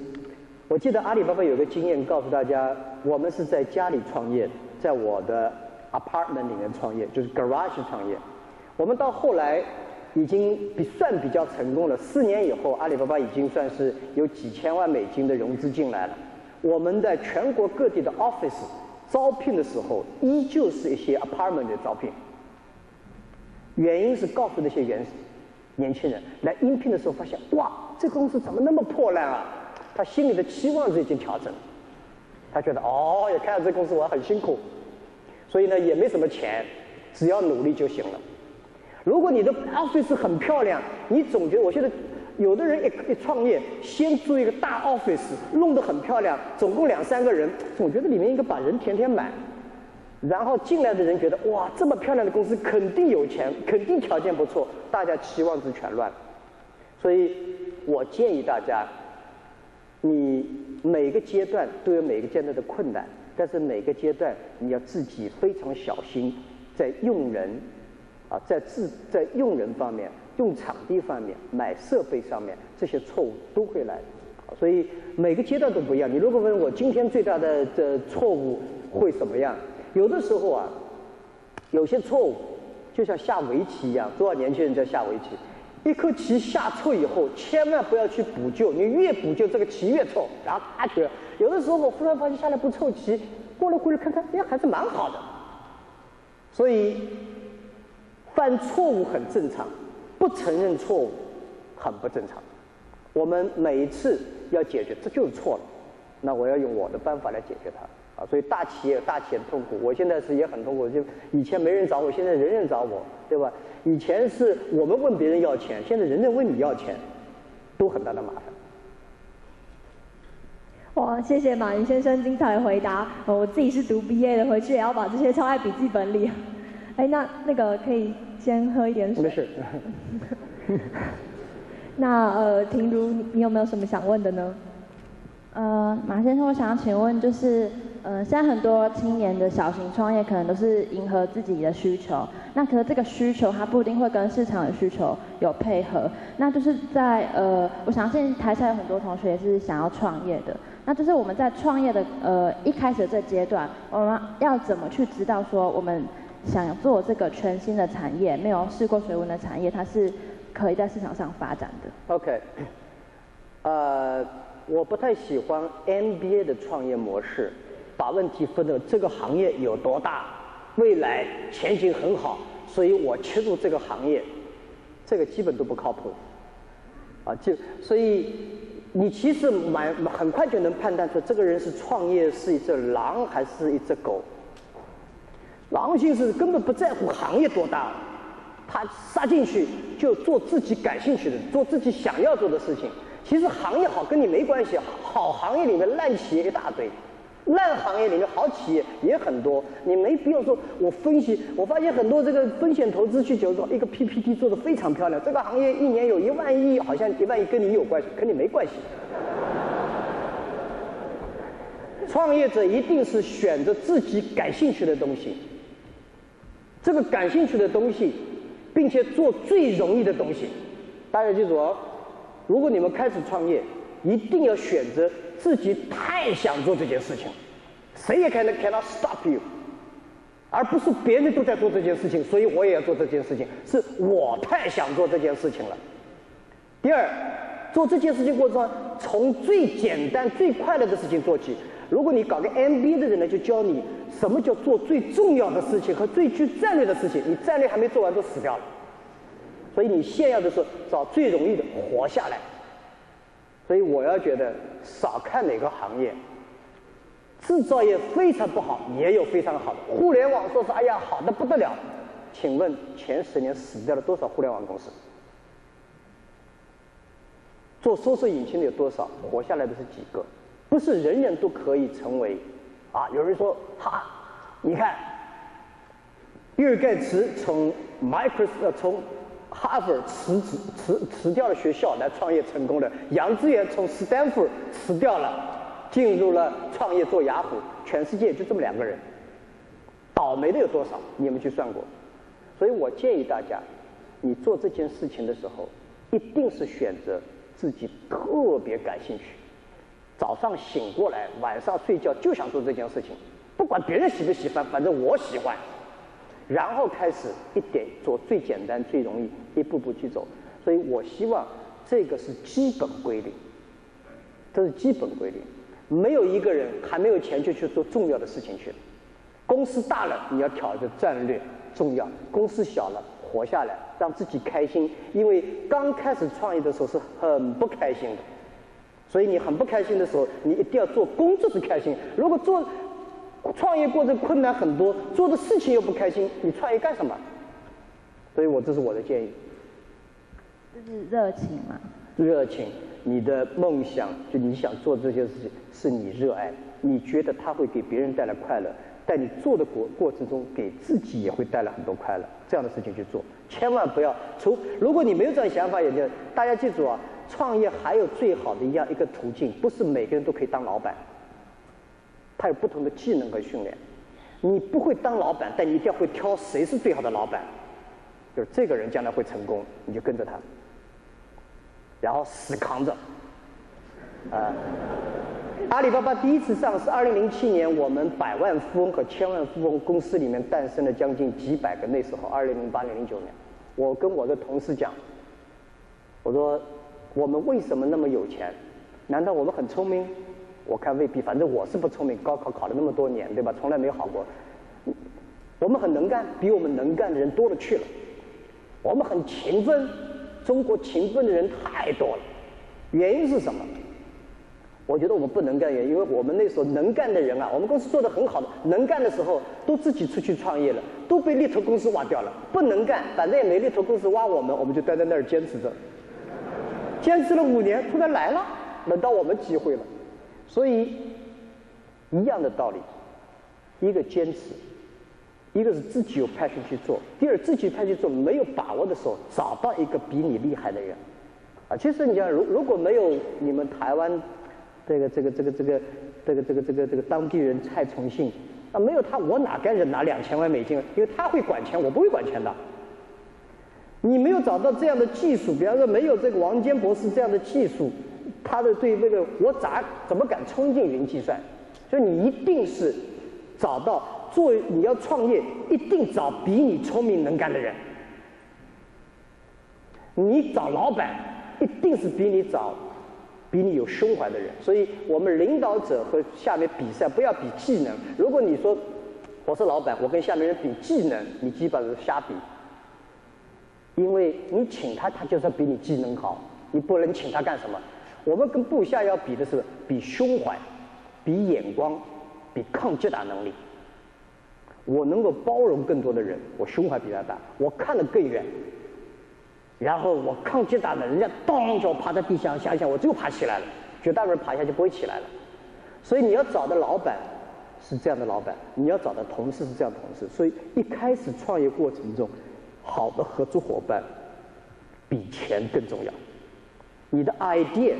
我记得阿里巴巴有个经验告诉大家，我们是在家里创业，在我的 apartment 里面创业，就是 garage 创业。我们到后来。已经比算比较成功了。四年以后，阿里巴巴已经算是有几千万美金的融资进来了。我们在全国各地的 office 招聘的时候，依旧是一些 apartment 的招聘。原因是告诉那些原年轻人来应聘的时候，发现哇，这公司怎么那么破烂啊？他心里的期望值已经调整了。他觉得哦，也看到这公司我很辛苦，所以呢也没什么钱，只要努力就行了。如果你的 office 很漂亮，你总觉得我现在有的人一一创业，先租一个大 office，弄得很漂亮，总共两三个人，总觉得里面应该把人填填满，然后进来的人觉得哇，这么漂亮的公司肯定有钱，肯定条件不错，大家期望值全乱。所以我建议大家，你每个阶段都有每个阶段的困难，但是每个阶段你要自己非常小心，在用人。啊，在自在用人方面、用场地方面、买设备上面，这些错误都会来，所以每个阶段都不一样。你如果问我今天最大的这错误会怎么样？有的时候啊，有些错误就像下围棋一样，多少年轻人在下围棋，一颗棋下错以后，千万不要去补救，你越补救这个棋越错，然后他觉得有的时候我忽然发现下来不凑棋，过了会儿看看，哎呀，还是蛮好的。所以犯错误很正常，不承认错误很不正常。我们每一次要解决，这就是错了，那我要用我的办法来解决它啊。所以大企业大企业痛苦，我现在是也很痛苦。就以前没人找我，现在人人找我，对吧？以前是我们问别人要钱，现在人人问你要钱，都很大的麻烦。哇，谢谢马云先生精彩的回答。我自己是读 BA 的，回去也要把这些抄在笔记本里。哎，那那个可以先喝一点水。没事。那呃，婷如，你有没有什么想问的呢？呃，马先生，我想要请问，就是呃，现在很多青年的小型创业，可能都是迎合自己的需求。那可是这个需求，它不一定会跟市场的需求有配合。那就是在呃，我相信台下有很多同学也是想要创业的。那就是我们在创业的呃一开始的这阶段，我们要怎么去知道说我们想做这个全新的产业，没有试过水温的产业，它是可以在市场上发展的？OK，呃。我不太喜欢 MBA 的创业模式，把问题分的这个行业有多大，未来前景很好，所以我切入这个行业，这个基本都不靠谱。啊，就所以你其实蛮很快就能判断出这个人是创业是一只狼还是一只狗。狼性是根本不在乎行业多大，他杀进去就做自己感兴趣的，做自己想要做的事情。其实行业好跟你没关系，好行业里面烂企业一大堆，烂行业里面好企业也很多，你没必要说我分析。我发现很多这个风险投资去就说一个 PPT 做的非常漂亮，这个行业一年有一万亿，好像一万亿跟你有关系，跟你没关系。创业者一定是选择自己感兴趣的东西，这个感兴趣的东西，并且做最容易的东西。大家记住哦。如果你们开始创业，一定要选择自己太想做这件事情，谁也可能 cannot stop you，而不是别人都在做这件事情，所以我也要做这件事情，是我太想做这件事情了。第二，做这件事情过程中，从最简单、最快乐的事情做起。如果你搞个 MBA 的人呢，就教你什么叫做最重要的事情和最具战略的事情，你战略还没做完就死掉了。所以你现要的是找最容易的活下来。所以我要觉得少看哪个行业，制造业非常不好，也有非常好的。互联网说是哎呀好的不得了，请问前十年死掉了多少互联网公司？做搜索引擎的有多少？活下来的是几个？不是人人都可以成为。啊，有人说哈，你看，比尔盖茨从 Microsoft 从。哈佛辞职辞辞掉了学校来创业成功的，杨致远从斯坦福辞掉了，进入了创业做雅虎，全世界就这么两个人，倒霉的有多少？你们去算过？所以我建议大家，你做这件事情的时候，一定是选择自己特别感兴趣，早上醒过来，晚上睡觉就想做这件事情，不管别人喜不喜欢，反正我喜欢。然后开始一点做最简单、最容易，一步步去走。所以我希望这个是基本规律，这是基本规律。没有一个人还没有钱就去做重要的事情去。公司大了，你要挑一个战略重要；公司小了，活下来，让自己开心。因为刚开始创业的时候是很不开心的，所以你很不开心的时候，你一定要做工作是开心。如果做创业过程困难很多，做的事情又不开心，你创业干什么？所以我这是我的建议。就是热情嘛。热情，你的梦想，就你想做这些事情，是你热爱，你觉得它会给别人带来快乐，但你做的过过程中，给自己也会带来很多快乐。这样的事情去做，千万不要除。如果你没有这样想法，也就大家记住啊，创业还有最好的一样一个途径，不是每个人都可以当老板。他有不同的技能和训练，你不会当老板，但你一定要会挑谁是最好的老板，就是这个人将来会成功，你就跟着他，然后死扛着。啊，阿里巴巴第一次上市，二零零七年，我们百万富翁和千万富翁公司里面诞生了将近几百个。那时候，二零零八年、零九年，我跟我的同事讲，我说我们为什么那么有钱？难道我们很聪明？我看未必，反正我是不聪明，高考考了那么多年，对吧？从来没好过。我们很能干，比我们能干的人多了去了。我们很勤奋，中国勤奋的人太多了。原因是什么？我觉得我们不能干，原因为我们那时候能干的人啊，我们公司做的很好的，能干的时候都自己出去创业了，都被猎头公司挖掉了。不能干，反正也没猎头公司挖我们，我们就待在那儿坚持着。坚持了五年，突然来了，轮到我们机会了。所以，一样的道理，一个坚持，一个是自己有 passion 去做，第二自己去做没有把握的时候，找到一个比你厉害的人。啊，其实你讲，如如果没有你们台湾。这个这个这个这个这个这个这个这个当地人蔡崇信啊，没有他我哪敢忍拿两千万美金？因为他会管钱，我不会管钱的。你没有找到这样的技术，比方说没有这个王坚博士这样的技术，他的对这个我咋怎么敢冲进云计算？所以你一定是找到做你要创业，一定找比你聪明能干的人。你找老板，一定是比你找。比你有胸怀的人，所以我们领导者和下面比赛不要比技能。如果你说我是老板，我跟下面人比技能，你基本上是瞎比。因为你请他，他就是比你技能好，你不能请他干什么？我们跟部下要比的是比胸怀、比眼光、比抗击打能力。我能够包容更多的人，我胸怀比他大，我看得更远。然后我抗击打的，人家咚就趴在地上，想想我就爬起来了，绝大部分人爬下去不会起来了。所以你要找的老板是这样的老板，你要找的同事是这样的同事。所以一开始创业过程中，好的合作伙伴比钱更重要。你的 idea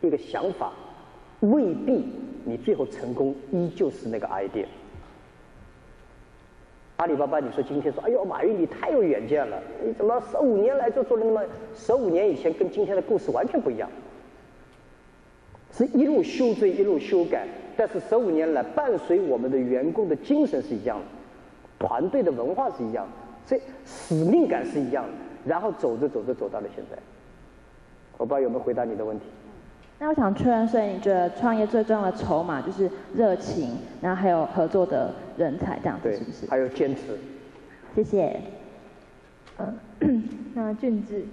一个想法未必你最后成功依旧是那个 idea。阿里巴巴，你说今天说，哎呦，马云你太有远见了，你怎么十五年来就做了那么？十五年以前跟今天的故事完全不一样，是一路修正一路修改，但是十五年来伴随我们的员工的精神是一样的，团队的文化是一样的，这使命感是一样的，然后走着走着走到了现在，我不知道有没有回答你的问题。那我想确认，所以你觉得创业最重要的筹码就是热情，然后还有合作的人才，这样子是不是？还有坚持。谢谢。嗯，那俊志。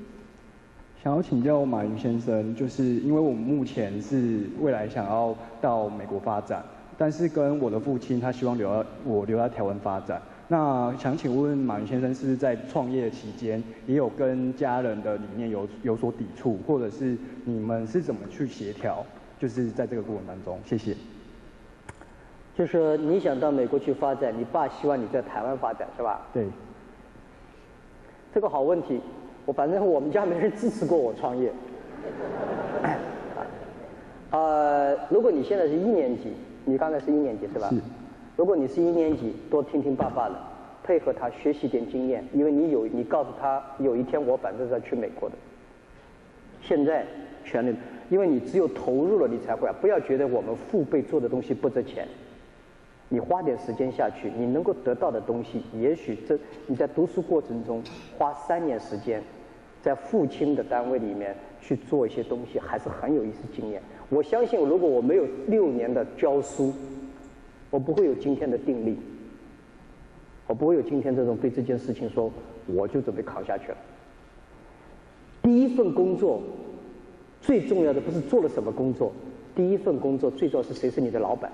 想要请教马云先生，就是因为我们目前是未来想要到美国发展，但是跟我的父亲他希望留在我留在台湾发展。那想请问马云先生，是不是在创业期间也有跟家人的理念有有所抵触，或者是你们是怎么去协调？就是在这个过程当中，谢谢。就是你想到美国去发展，你爸希望你在台湾发展，是吧？对。这个好问题，我反正我们家没人支持过我创业。呃，如果你现在是一年级，你刚才是一年级是吧？是。如果你是一年级，多听听爸爸的，配合他学习点经验，因为你有你告诉他，有一天我反正是要去美国的。现在全力，因为你只有投入了，你才会。不要觉得我们父辈做的东西不值钱，你花点时间下去，你能够得到的东西，也许这你在读书过程中花三年时间，在父亲的单位里面去做一些东西，还是很有意思经验。我相信，如果我没有六年的教书。我不会有今天的定力，我不会有今天这种对这件事情说，我就准备扛下去了。第一份工作最重要的不是做了什么工作，第一份工作最重要是谁是你的老板，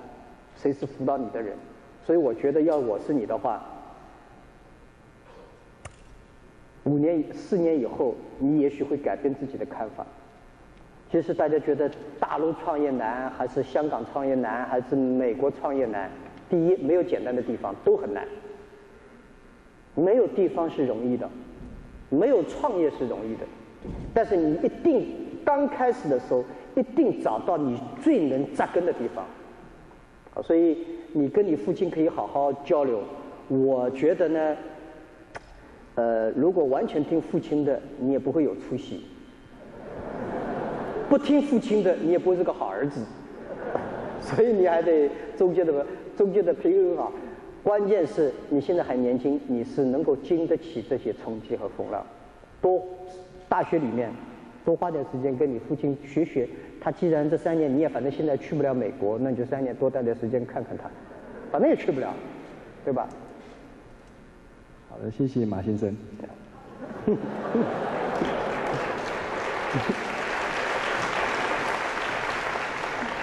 谁是辅导你的人。所以我觉得，要我是你的话，五年、四年以后，你也许会改变自己的看法。其实大家觉得大陆创业难，还是香港创业难，还是美国创业难？第一，没有简单的地方，都很难。没有地方是容易的，没有创业是容易的。但是你一定刚开始的时候，一定找到你最能扎根的地方。所以你跟你父亲可以好好交流。我觉得呢，呃，如果完全听父亲的，你也不会有出息。不听父亲的，你也不会是个好儿子，所以你还得中间的中间的平衡好。关键是你现在还年轻，你是能够经得起这些冲击和风浪。多大学里面多花点时间跟你父亲学学，他既然这三年你也反正现在去不了美国，那你就三年多待点时间看看他，反正也去不了，对吧？好的，谢谢马先生。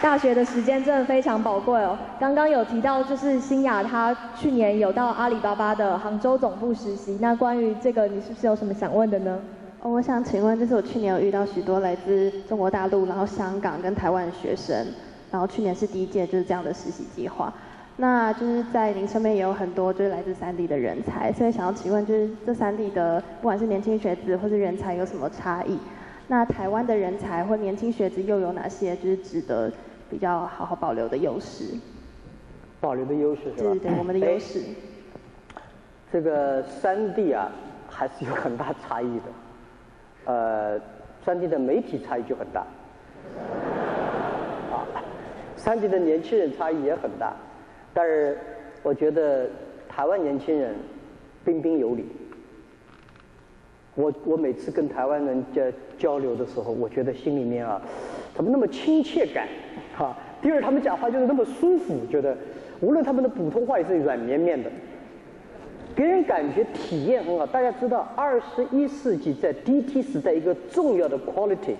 大学的时间真的非常宝贵哦。刚刚有提到，就是新雅她去年有到阿里巴巴的杭州总部实习。那关于这个，你是不是有什么想问的呢？哦，我想请问，就是我去年有遇到许多来自中国大陆、然后香港跟台湾的学生，然后去年是第一届就是这样的实习计划。那就是在您身边也有很多就是来自三地的人才，所以想要请问，就是这三地的不管是年轻学子或是人才有什么差异？那台湾的人才或年轻学子又有哪些就是值得？比较好好保留的优势，保留的优势是吧？对对，我们的优势。这个三地啊，还是有很大差异的。呃，三地的媒体差异就很大。啊，三地的年轻人差异也很大，但是我觉得台湾年轻人彬彬有礼。我我每次跟台湾人交交流的时候，我觉得心里面啊，怎么那么亲切感？啊，第二，他们讲话就是那么舒服，觉得无论他们的普通话也是软绵绵的，给人感觉体验很好。大家知道，二十一世纪在 DT 时代一个重要的 quality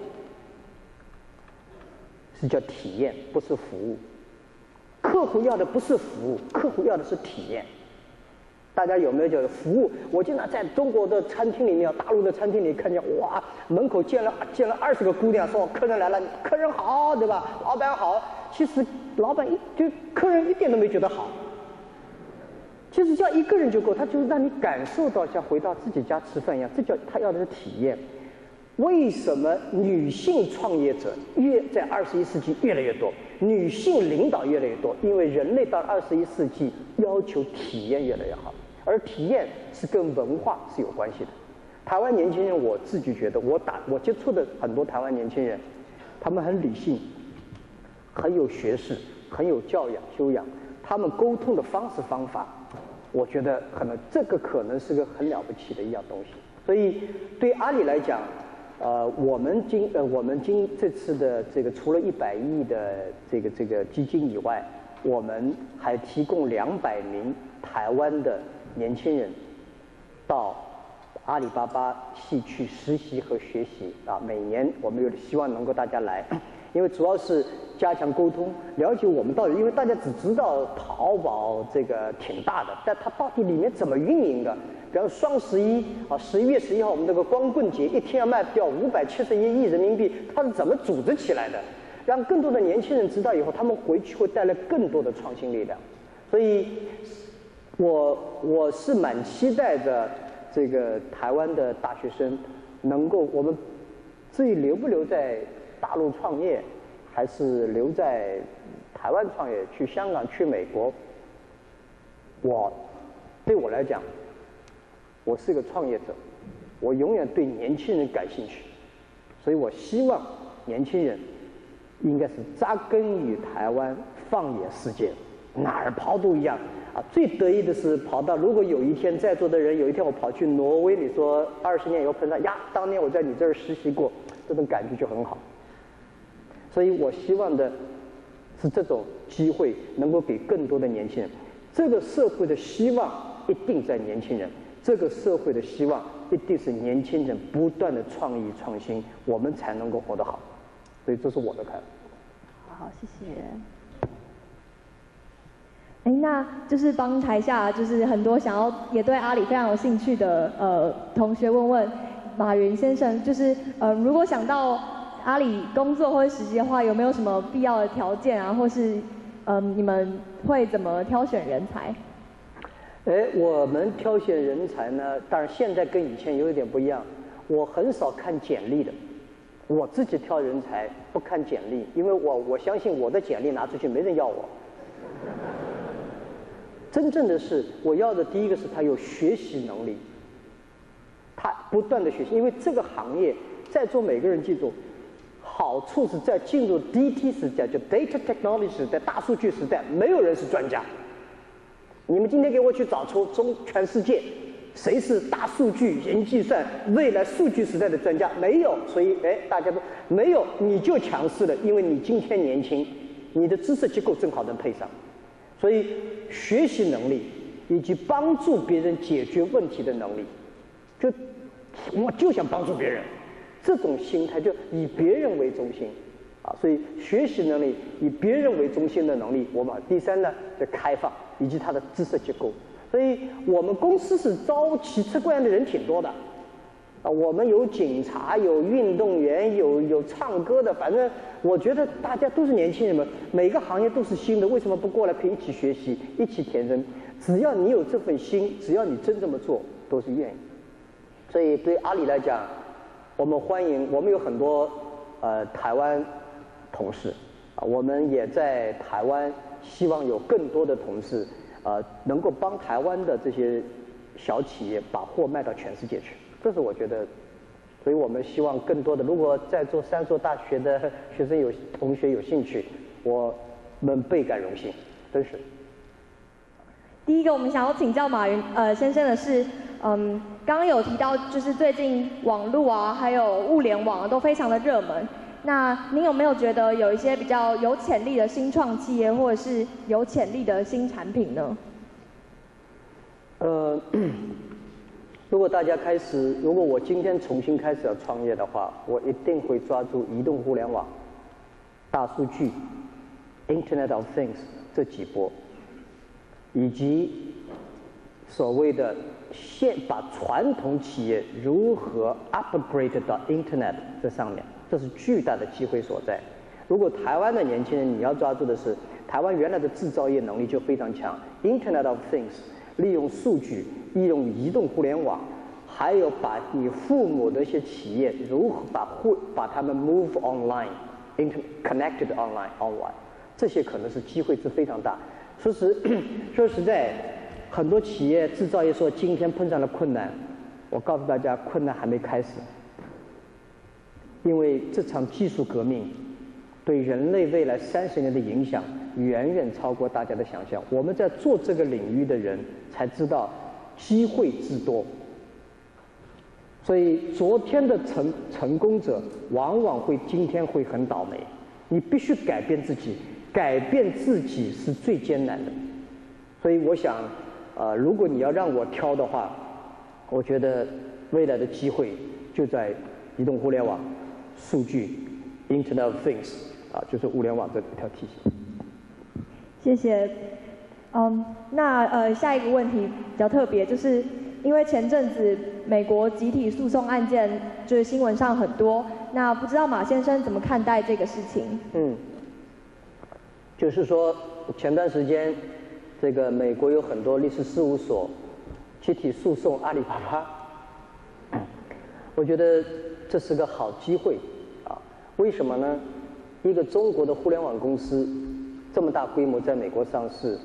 是叫体验，不是服务。客户要的不是服务，客户要的是体验。大家有没有觉得服务？我经常在中国的餐厅里面，大陆的餐厅里看见，哇，门口见了见了二十个姑娘，说客人来了，客人好，对吧？老板好。其实老板一就客人一点都没觉得好。其实叫一个人就够，他就是让你感受到像回到自己家吃饭一样，这叫他要的是体验。为什么女性创业者越在二十一世纪越来越多，女性领导越来越多？因为人类到二十一世纪要求体验越来越好。而体验是跟文化是有关系的。台湾年轻人，我自己觉得，我打我接触的很多台湾年轻人，他们很理性，很有学识，很有教养修养。他们沟通的方式方法，我觉得可能这个可能是个很了不起的一样东西。所以对阿里来讲，呃，我们今呃我们今这次的这个除了一百亿的这个这个基金以外，我们还提供两百名台湾的。年轻人到阿里巴巴系去实习和学习啊，每年我们有希望能够大家来，因为主要是加强沟通，了解我们到底，因为大家只知道淘宝这个挺大的，但它到底里面怎么运营的？比方双十一啊，十一月十一号我们这个光棍节，一天要卖掉五百七十一亿人民币，它是怎么组织起来的？让更多的年轻人知道以后，他们回去会带来更多的创新力量，所以。我我是蛮期待着这个台湾的大学生能够我们至于留不留在大陆创业，还是留在台湾创业，去香港去美国，我对我来讲，我是一个创业者，我永远对年轻人感兴趣，所以我希望年轻人应该是扎根于台湾，放眼世界，哪儿跑都一样。最得意的是跑到，如果有一天在座的人有一天我跑去挪威，你说二十年以后碰到呀，当年我在你这儿实习过，这种感觉就很好。所以我希望的是这种机会能够给更多的年轻人。这个社会的希望一定在年轻人，这个社会的希望一定是年轻人不断的创意创新，我们才能够活得好。所以这是我的看法。好，谢谢。哎，那就是帮台下就是很多想要也对阿里非常有兴趣的呃同学问问马云先生，就是呃如果想到阿里工作或者实习的话，有没有什么必要的条件啊，或是嗯你们会怎么挑选人才？哎，我们挑选人才呢，当然现在跟以前有一点不一样，我很少看简历的，我自己挑人才不看简历，因为我我相信我的简历拿出去没人要我。真正的是，我要的第一个是他有学习能力，他不断的学习，因为这个行业在座每个人记住，好处是在进入 DT 时代，就 Data Technology 时代、大数据时代，没有人是专家。你们今天给我去找出中全世界谁是大数据、云计算、未来数据时代的专家？没有，所以哎，大家都没有，你就强势了，因为你今天年轻，你的知识结构正好能配上。所以学习能力以及帮助别人解决问题的能力。就我就想帮助别人，这种心态就以别人为中心啊，所以学习能力以别人为中心的能力，我们第三呢，就开放以及它的知识结构。所以我们公司是招奇奇怪怪的人挺多的。我们有警察，有运动员，有有唱歌的，反正我觉得大家都是年轻人嘛，每个行业都是新的，为什么不过来可以一起学习，一起填真？只要你有这份心，只要你真这么做，都是愿意。所以对阿里来讲，我们欢迎，我们有很多呃台湾同事，啊，我们也在台湾，希望有更多的同事，呃，能够帮台湾的这些小企业把货卖到全世界去。这是我觉得，所以我们希望更多的，如果在座三所大学的学生有同学有兴趣，我们倍感荣幸，真是。第一个我们想要请教马云呃先生的是，嗯，刚刚有提到就是最近网络啊，还有物联网都非常的热门，那您有没有觉得有一些比较有潜力的新创企业，或者是有潜力的新产品呢？呃。如果大家开始，如果我今天重新开始要创业的话，我一定会抓住移动互联网、大数据、Internet of Things 这几波，以及所谓的现把传统企业如何 upgrade 到 Internet 这上面，这是巨大的机会所在。如果台湾的年轻人你要抓住的是，台湾原来的制造业能力就非常强，Internet of Things。利用数据，利用移动互联网，还有把你父母的一些企业如何把互把他们 move online，inter connected online online，这些可能是机会是非常大。说实 说实在，很多企业制造业说今天碰上了困难，我告诉大家，困难还没开始，因为这场技术革命对人类未来三十年的影响。远远超过大家的想象。我们在做这个领域的人才知道机会之多。所以昨天的成成功者，往往会今天会很倒霉。你必须改变自己，改变自己是最艰难的。所以我想，呃，如果你要让我挑的话，我觉得未来的机会就在移动互联网、数据、Internet of Things，啊，就是物联网这一条体系。谢谢，嗯，那呃下一个问题比较特别，就是因为前阵子美国集体诉讼案件就是新闻上很多，那不知道马先生怎么看待这个事情？嗯，就是说前段时间这个美国有很多律师事务所集体诉讼阿里巴巴，我觉得这是个好机会啊，为什么呢？一个中国的互联网公司。这么大规模在美国上市，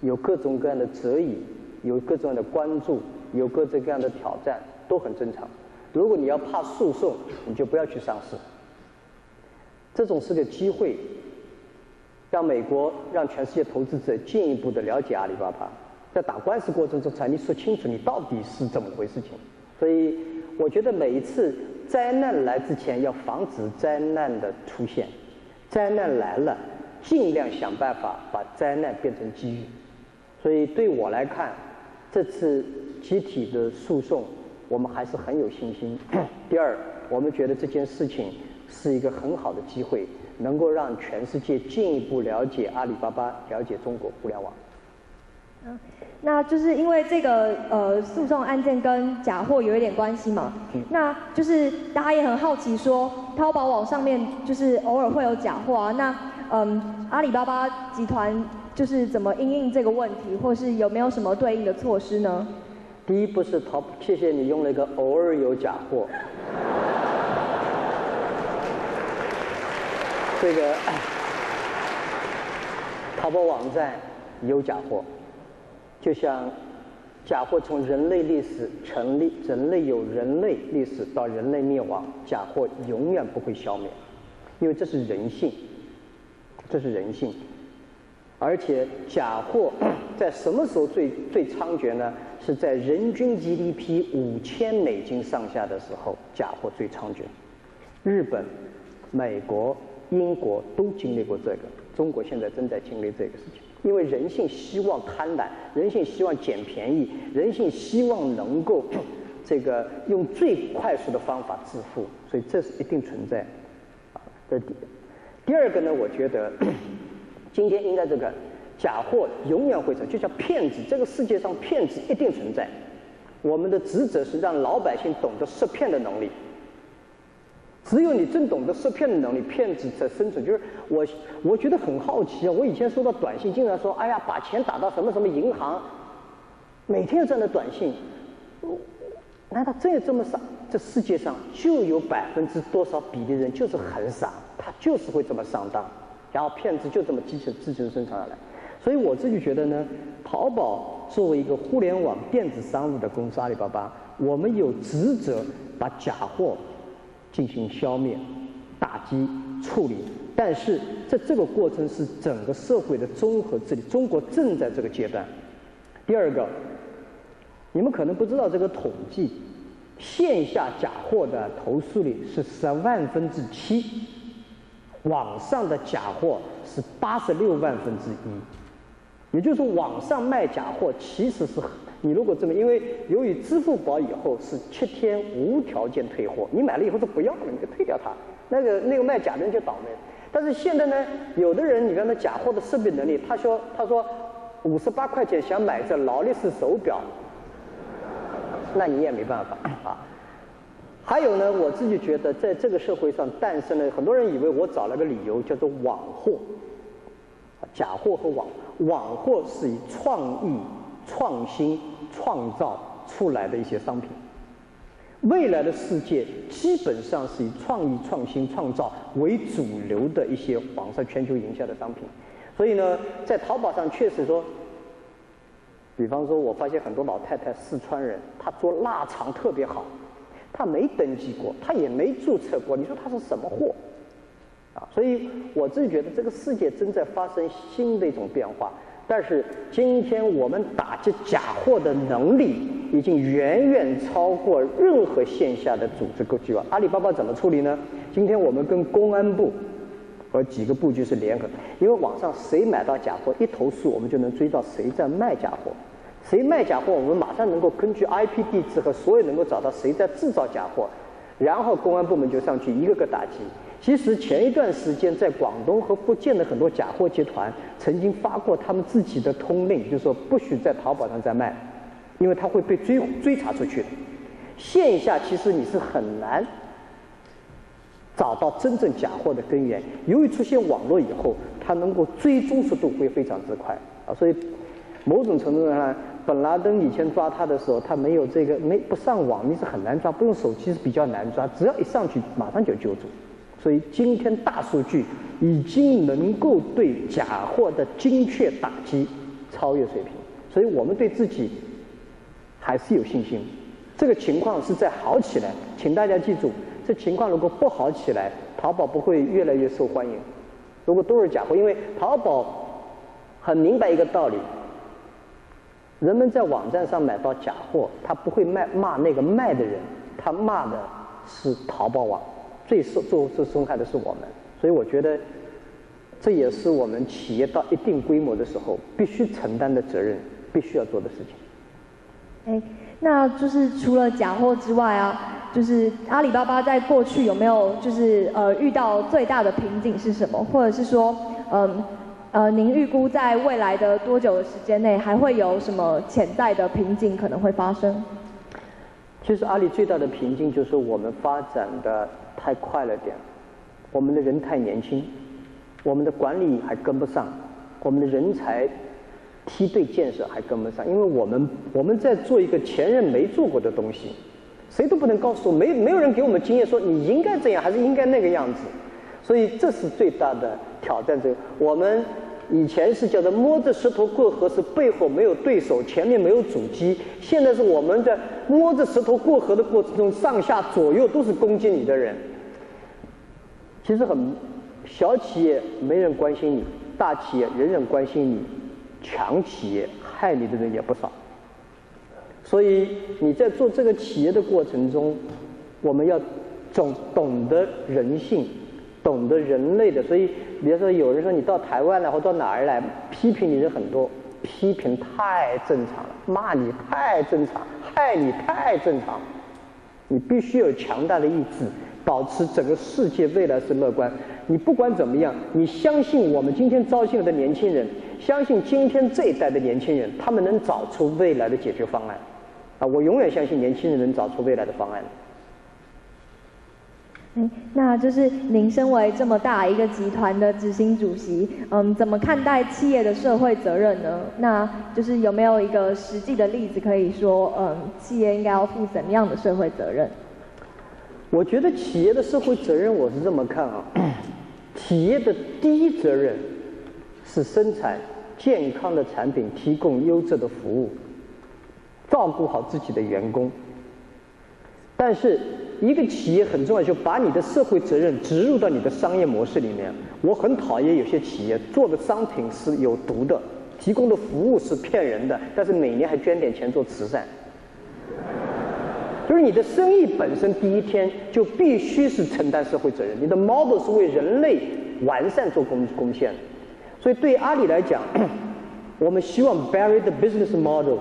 有各种各样的争议，有各种各样的关注，有各种各样的挑战，都很正常。如果你要怕诉讼，你就不要去上市。这种是个机会，让美国、让全世界投资者进一步的了解阿里巴巴。在打官司过程中，才你说清楚你到底是怎么回事情。所以，我觉得每一次灾难来之前，要防止灾难的出现。灾难来了。尽量想办法把灾难变成机遇，所以对我来看，这次集体的诉讼，我们还是很有信心。第二，我们觉得这件事情是一个很好的机会，能够让全世界进一步了解阿里巴巴，了解中国互联网。嗯，那就是因为这个呃诉讼案件跟假货有一点关系嘛？那就是大家也很好奇，说淘宝网上面就是偶尔会有假货啊，那。嗯，阿里巴巴集团就是怎么应应这个问题，或是有没有什么对应的措施呢？第一，步是淘，谢谢你用了一个偶尔有假货。这个 淘宝网站有假货，就像假货从人类历史成立，人类有人类历史到人类灭亡，假货永远不会消灭，因为这是人性。这是人性，而且假货 在什么时候最最猖獗呢？是在人均 GDP 五千美金上下的时候，假货最猖獗。日本、美国、英国都经历过这个，中国现在正在经历这个事情。因为人性希望贪婪，人性希望捡便宜，人性希望能够 这个用最快速的方法致富，所以这是一定存在。啊，这第第二个呢，我觉得 今天应该这个假货永远会存，就像骗子，这个世界上骗子一定存在。我们的职责是让老百姓懂得识骗的能力。只有你真懂得识骗的能力，骗子才生存。就是我，我觉得很好奇啊。我以前收到短信，经常说：“哎呀，把钱打到什么什么银行。”每天有这样的短信，难道真有这么傻？这世界上就有百分之多少比例的人就是很傻，他就是会这么上当，然后骗子就这么机器自行生产而来。所以我自己觉得呢，淘宝作为一个互联网电子商务的公司，阿里巴巴，我们有职责把假货。进行消灭、打击、处理，但是在这个过程是整个社会的综合治理。中国正在这个阶段。第二个，你们可能不知道这个统计，线下假货的投诉率是十万分之七，网上的假货是八十六万分之一，也就是，网上卖假货其实是。你如果这么，因为由于支付宝以后是七天无条件退货，你买了以后就不要了，你就退掉它，那个那个卖假的人就倒霉。但是现在呢，有的人你看他假货的识别能力，他说他说五十八块钱想买这劳力士手表，那你也没办法啊。还有呢，我自己觉得在这个社会上诞生了很多人以为我找了个理由叫做网货，假货和网网货是以创意创新。创造出来的一些商品，未来的世界基本上是以创意、创新、创造为主流的一些网上全球营销的商品。所以呢，在淘宝上确实说，比方说，我发现很多老太太，四川人，她做腊肠特别好，她没登记过，她也没注册过，你说她是什么货？啊，所以我自己觉得这个世界正在发生新的一种变化。但是今天我们打击假货的能力已经远远超过任何线下的组织构计划。阿里巴巴怎么处理呢？今天我们跟公安部和几个部局是联合，因为网上谁买到假货一投诉，我们就能追到谁在卖假货，谁卖假货，我们马上能够根据 IP 地址和所有能够找到谁在制造假货，然后公安部门就上去一个个打击。其实前一段时间，在广东和福建的很多假货集团曾经发过他们自己的通令，就是说不许在淘宝上再卖，因为他会被追追查出去的。线下其实你是很难找到真正假货的根源，由于出现网络以后，它能够追踪速度会非常之快啊。所以某种程度上，本拉登以前抓他的时候，他没有这个没不上网，你是很难抓，不用手机是比较难抓，只要一上去马上就揪住。所以今天大数据已经能够对假货的精确打击超越水平，所以我们对自己还是有信心。这个情况是在好起来，请大家记住，这情况如果不好起来，淘宝不会越来越受欢迎。如果都是假货，因为淘宝很明白一个道理：人们在网站上买到假货，他不会卖骂那个卖的人，他骂的是淘宝网。最受受受损害的是我们，所以我觉得这也是我们企业到一定规模的时候必须承担的责任，必须要做的事情。哎，那就是除了假货之外啊，就是阿里巴巴在过去有没有就是呃遇到最大的瓶颈是什么？或者是说，嗯呃，您预估在未来的多久的时间内还会有什么潜在的瓶颈可能会发生？其实阿里最大的瓶颈就是我们发展的。太快了点，我们的人太年轻，我们的管理还跟不上，我们的人才梯队建设还跟不上，因为我们我们在做一个前任没做过的东西，谁都不能告诉我，没没有人给我们经验说你应该这样还是应该那个样子，所以这是最大的挑战。这个我们。以前是叫做摸着石头过河，是背后没有对手，前面没有阻击。现在是我们在摸着石头过河的过程中，上下左右都是攻击你的人。其实很小企业没人关心你，大企业人人关心你，强企业害你的人也不少。所以你在做这个企业的过程中，我们要懂懂得人性。懂得人类的，所以比如说有人说你到台湾来或到哪儿来批评你人很多，批评太正常了，骂你太正常，害你太正常。你必须有强大的意志，保持整个世界未来是乐观。你不管怎么样，你相信我们今天招进来的年轻人，相信今天这一代的年轻人，他们能找出未来的解决方案。啊，我永远相信年轻人能找出未来的方案。嗯，那就是您身为这么大一个集团的执行主席，嗯，怎么看待企业的社会责任呢？那就是有没有一个实际的例子可以说，嗯，企业应该要负怎么样的社会责任？我觉得企业的社会责任，我是这么看啊，企业的第一责任是生产健康的产品，提供优质的服务，照顾好自己的员工。但是，一个企业很重要，就把你的社会责任植入到你的商业模式里面。我很讨厌有些企业做的商品是有毒的，提供的服务是骗人的，但是每年还捐点钱做慈善。就是你的生意本身第一天就必须是承担社会责任，你的 model 是为人类完善做贡贡献的。所以对阿里来讲，我们希望 bury the business model。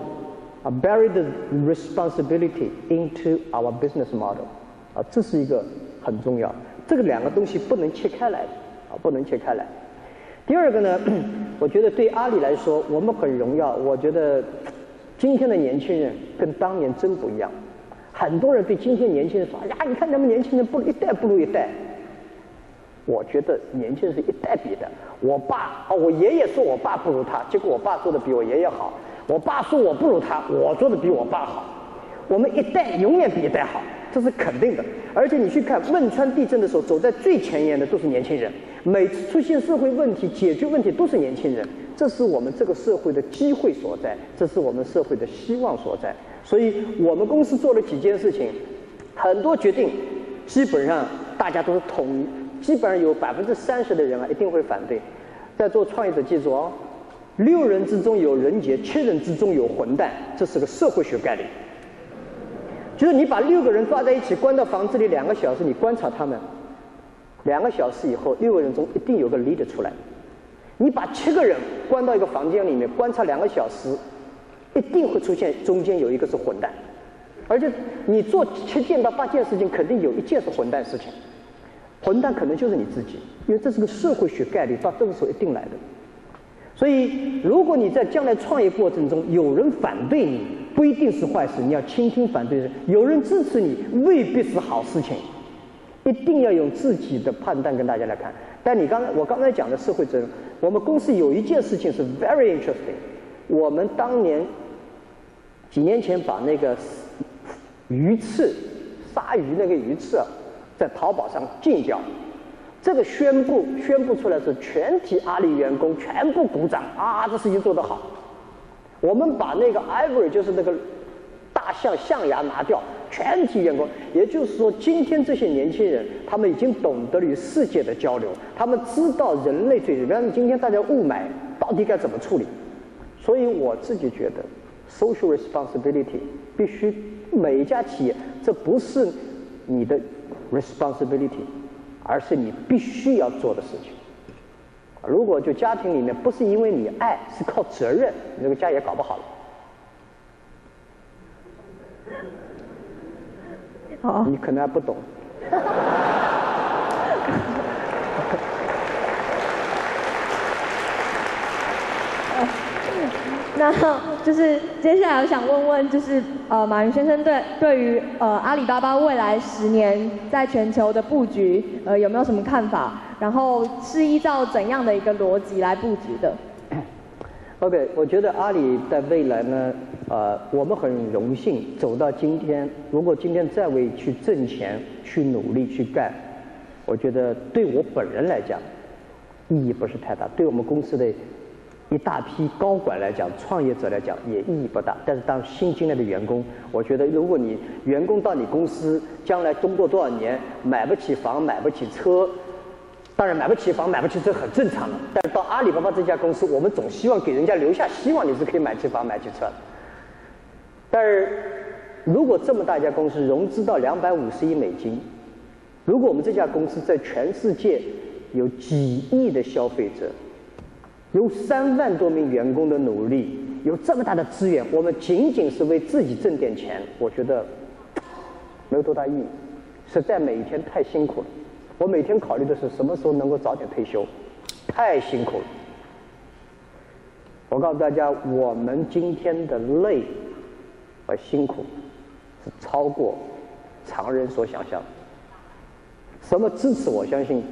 啊，bury the responsibility into our business model，啊，这是一个很重要，这个两个东西不能切开来的，啊，不能切开来。第二个呢，我觉得对阿里来说，我们很荣耀。我觉得今天的年轻人跟当年真不一样。很多人对今天年轻人说：“哎呀，你看咱们年轻人不一代不如一代。”我觉得年轻人是一代比一代。我爸哦，我爷爷说我爸不如他，结果我爸做的比我爷爷好。我爸说我不如他，我做的比我爸好。我们一代永远比一代好，这是肯定的。而且你去看汶川地震的时候，走在最前沿的都是年轻人。每次出现社会问题、解决问题都是年轻人，这是我们这个社会的机会所在，这是我们社会的希望所在。所以我们公司做了几件事情，很多决定基本上大家都是统一，基本上有百分之三十的人啊一定会反对。在做创业者记住哦。六人之中有人杰，七人之中有混蛋，这是个社会学概念。就是你把六个人抓在一起，关到房子里两个小时，你观察他们，两个小时以后，六个人中一定有个 leader 出来。你把七个人关到一个房间里面，观察两个小时，一定会出现中间有一个是混蛋。而且你做七件到八件事情，肯定有一件是混蛋事情。混蛋可能就是你自己，因为这是个社会学概率，到这个时候一定来的。所以，如果你在将来创业过程中有人反对你，不一定是坏事。你要倾听反对人，有人支持你，未必是好事情。一定要用自己的判断跟大家来看。但你刚我刚才讲的社会责任，我们公司有一件事情是 very interesting。我们当年几年前把那个鱼翅、鲨鱼那个鱼翅在淘宝上禁掉。这个宣布宣布出来是全体阿里员工全部鼓掌啊！这事情做得好。我们把那个 ivory 就是那个大象象牙拿掉，全体员工，也就是说，今天这些年轻人他们已经懂得与世界的交流，他们知道人类最，比方说今天大家雾霾到底该怎么处理。所以我自己觉得，social responsibility 必须每一家企业，这不是你的 responsibility。而是你必须要做的事情。如果就家庭里面不是因为你爱，是靠责任，那个家也搞不好了。好，你可能还不懂。那就是接下来我想问问，就是呃，马云先生对对于呃阿里巴巴未来十年在全球的布局，呃，有没有什么看法？然后是依照怎样的一个逻辑来布局的？OK，我觉得阿里在未来呢，呃，我们很荣幸走到今天。如果今天再为去挣钱、去努力、去干，我觉得对我本人来讲，意义不是太大。对我们公司的。一大批高管来讲，创业者来讲也意义不大。但是当新进来的员工，我觉得如果你员工到你公司，将来工作多少年，买不起房，买不起车，当然买不起房，买不起车很正常的。但是到阿里巴巴这家公司，我们总希望给人家留下希望，你是可以买起房、买起车。但是如果这么大一家公司融资到两百五十亿美金，如果我们这家公司在全世界有几亿的消费者，有三万多名员工的努力，有这么大的资源，我们仅仅是为自己挣点钱，我觉得没有多大意义，实在每一天太辛苦了。我每天考虑的是什么时候能够早点退休，太辛苦了。我告诉大家，我们今天的累和辛苦是超过常人所想象的。什么支持？我相信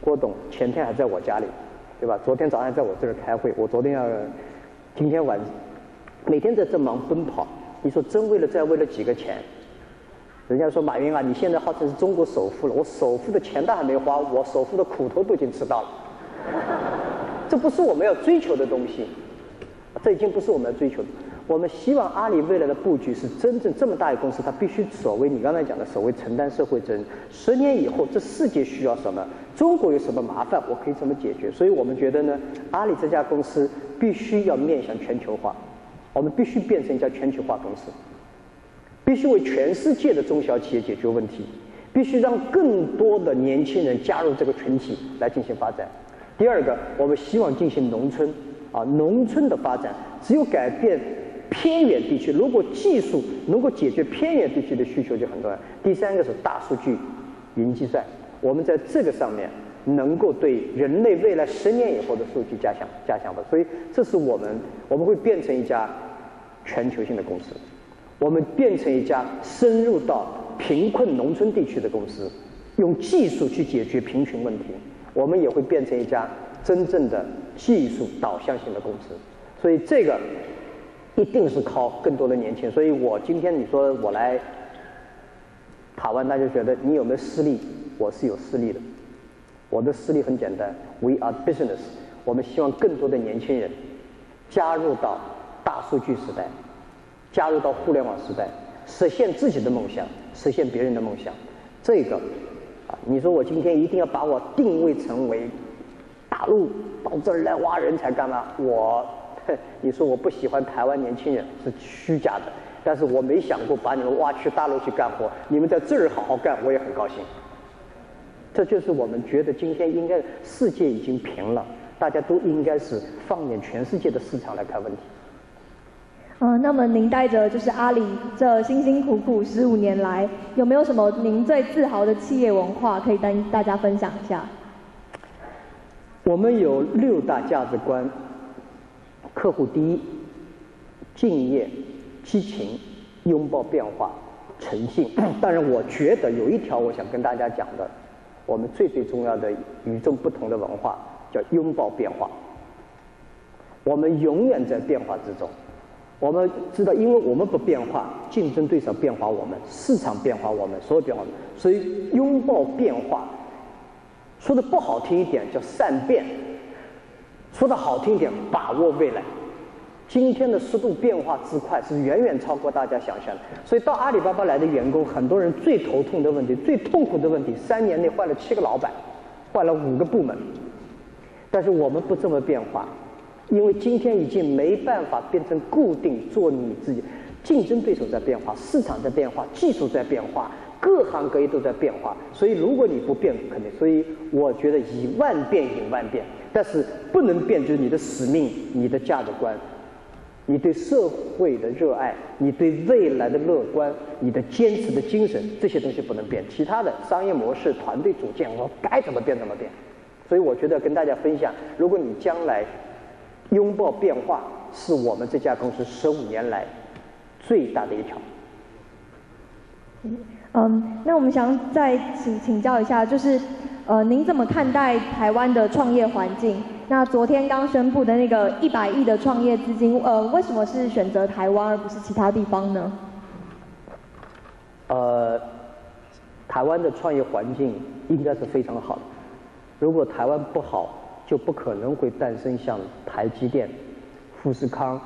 郭董前天还在我家里。对吧？昨天早上在我这儿开会，我昨天要，今天晚，每天在这忙奔跑。你说真为了这为了几个钱？人家说马云啊，你现在号称是中国首富了，我首富的钱都还没花，我首富的苦头都已经吃到了。这不是我们要追求的东西，这已经不是我们要追求的。我们希望阿里未来的布局是真正这么大一个公司，它必须所谓你刚才讲的所谓承担社会责任。十年以后，这世界需要什么？中国有什么麻烦？我可以怎么解决？所以我们觉得呢，阿里这家公司必须要面向全球化，我们必须变成一家全球化公司，必须为全世界的中小企业解决问题，必须让更多的年轻人加入这个群体来进行发展。第二个，我们希望进行农村啊，农村的发展只有改变。偏远地区，如果技术能够解决偏远地区的需求，就很重要。第三个是大数据、云计算，我们在这个上面能够对人类未来十年以后的数据加强、加强吧。所以，这是我们我们会变成一家全球性的公司，我们变成一家深入到贫困农村地区的公司，用技术去解决贫穷问题。我们也会变成一家真正的技术导向型的公司。所以，这个。一定是靠更多的年轻人，所以我今天你说我来台湾，大家觉得你有没有实力？我是有实力的。我的实力很简单，We are business。我们希望更多的年轻人加入到大数据时代，加入到互联网时代，实现自己的梦想，实现别人的梦想。这个啊，你说我今天一定要把我定位成为大陆到这儿来挖人才干嘛？我。你说我不喜欢台湾年轻人是虚假的，但是我没想过把你们挖去大陆去干活，你们在这儿好好干，我也很高兴。这就是我们觉得今天应该世界已经平了，大家都应该是放眼全世界的市场来看问题。嗯，那么您带着就是阿里这辛辛苦苦十五年来，有没有什么您最自豪的企业文化可以跟大家分享一下？我们有六大价值观。客户第一，敬业、激情、拥抱变化、诚信。当然，我觉得有一条我想跟大家讲的，我们最最重要的与众不同的文化叫拥抱变化。我们永远在变化之中。我们知道，因为我们不变化，竞争对手变化我们，市场变化我们，所有变化我们。所以，拥抱变化，说的不好听一点叫善变。说的好听一点，把握未来。今天的速度变化之快，是远远超过大家想象的。所以到阿里巴巴来的员工，很多人最头痛的问题、最痛苦的问题，三年内换了七个老板，换了五个部门。但是我们不这么变化，因为今天已经没办法变成固定做你自己。竞争对手在变化，市场在变化，技术在变化，各行各业都在变化。所以如果你不变，肯定。所以我觉得以万变引万变。但是不能变，就是你的使命、你的价值观、你对社会的热爱、你对未来的乐观、你的坚持的精神，这些东西不能变。其他的商业模式、团队组建，我该怎么变怎么变。所以我觉得跟大家分享，如果你将来拥抱变化，是我们这家公司十五年来最大的一条。嗯，那我们想再请请教一下，就是。呃，您怎么看待台湾的创业环境？那昨天刚宣布的那个一百亿的创业资金，呃，为什么是选择台湾而不是其他地方呢？呃，台湾的创业环境应该是非常好的。如果台湾不好，就不可能会诞生像台积电、富士康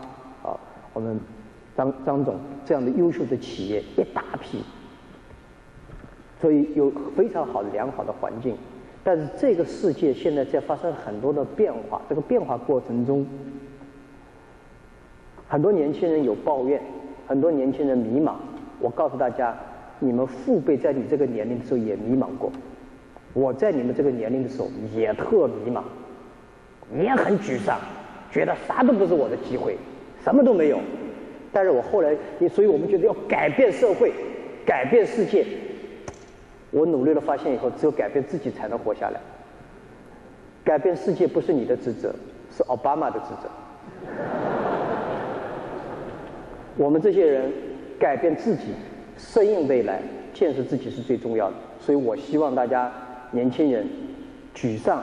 啊，我们张张总这样的优秀的企业一大批。所以有非常好的良好的环境，但是这个世界现在在发生很多的变化。这个变化过程中，很多年轻人有抱怨，很多年轻人迷茫。我告诉大家，你们父辈在你这个年龄的时候也迷茫过，我在你们这个年龄的时候也特迷茫。你也很沮丧，觉得啥都不是我的机会，什么都没有。但是我后来，你所以我们觉得要改变社会，改变世界。我努力了，发现以后，只有改变自己才能活下来。改变世界不是你的职责，是奥巴马的职责。我们这些人改变自己，适应未来，建设自己是最重要的。所以我希望大家年轻人沮丧、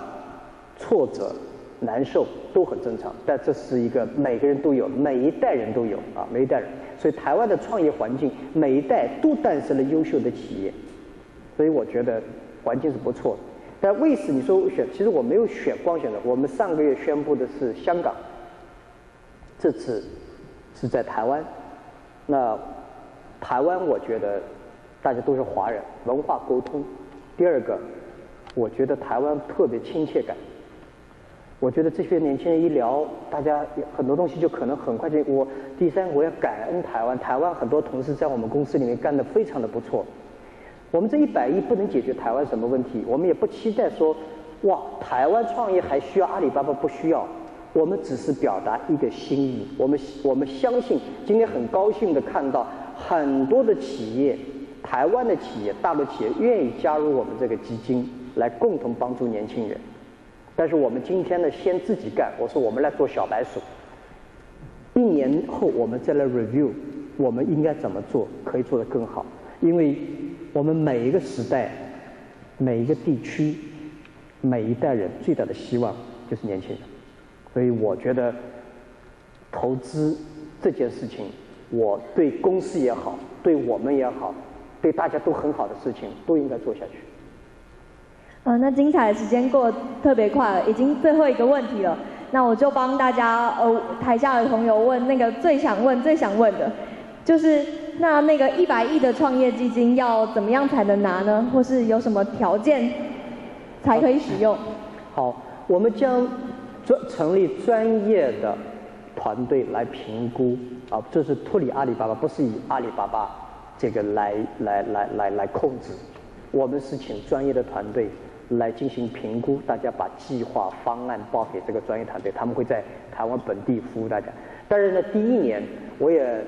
挫折、难受都很正常，但这是一个每个人都有，每一代人都有啊，每一代人。所以台湾的创业环境，每一代都诞生了优秀的企业，所以我觉得环境是不错的。但为此你说选，其实我没有选光选的。我们上个月宣布的是香港，这次是在台湾。那台湾，我觉得大家都是华人，文化沟通。第二个，我觉得台湾特别亲切感。我觉得这些年轻人一聊，大家很多东西就可能很快就。我第三，我要感恩台湾，台湾很多同事在我们公司里面干得非常的不错。我们这一百亿不能解决台湾什么问题，我们也不期待说，哇，台湾创业还需要阿里巴巴？不需要。我们只是表达一个心意，我们我们相信，今天很高兴的看到很多的企业，台湾的企业、大陆企业愿意加入我们这个基金，来共同帮助年轻人。但是我们今天呢，先自己干。我说我们来做小白鼠，一年后我们再来 review，我们应该怎么做可以做得更好？因为我们每一个时代、每一个地区、每一代人最大的希望就是年轻人。所以我觉得，投资这件事情，我对公司也好，对我们也好，对大家都很好的事情，都应该做下去。嗯，那精彩的时间过得特别快了，已经最后一个问题了。那我就帮大家，呃，台下的朋友问那个最想问、最想问的，就是那那个一百亿的创业基金要怎么样才能拿呢？或是有什么条件才可以使用？好，我们将。专成立专业的团队来评估啊，这是脱离阿里巴巴，不是以阿里巴巴这个来来来来来控制。我们是请专业的团队来进行评估，大家把计划方案报给这个专业团队，他们会在台湾本地服务大家。但是呢，第一年我也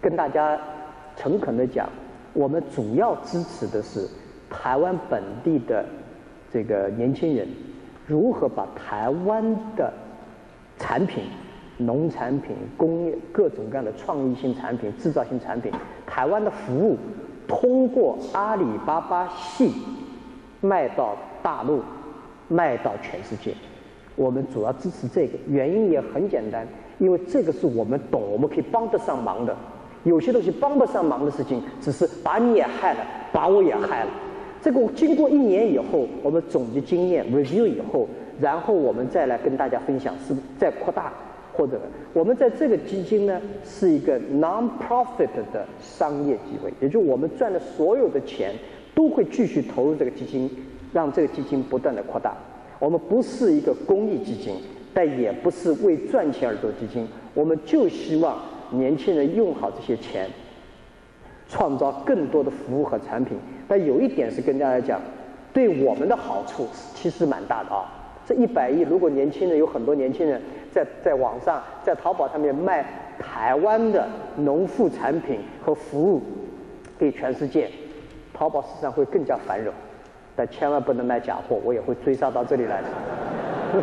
跟大家诚恳的讲，我们主要支持的是台湾本地的这个年轻人。如何把台湾的产品、农产品、工业各种各样的创意性产品、制造性产品、台湾的服务，通过阿里巴巴系卖到大陆、卖到全世界？我们主要支持这个，原因也很简单，因为这个是我们懂，我们可以帮得上忙的。有些东西帮不上忙的事情，只是把你也害了，把我也害了。这个经过一年以后，我们总结经验，review 以后，然后我们再来跟大家分享，是再扩大，或者我们在这个基金呢是一个 non-profit 的商业机会，也就我们赚的所有的钱都会继续投入这个基金，让这个基金不断的扩大。我们不是一个公益基金，但也不是为赚钱而做基金，我们就希望年轻人用好这些钱。创造更多的服务和产品，但有一点是跟大家讲，对我们的好处其实蛮大的啊。这一百亿，如果年轻人有很多年轻人在在网上在淘宝上面卖台湾的农副产品和服务给全世界，淘宝市场会更加繁荣。但千万不能卖假货，我也会追杀到这里来的。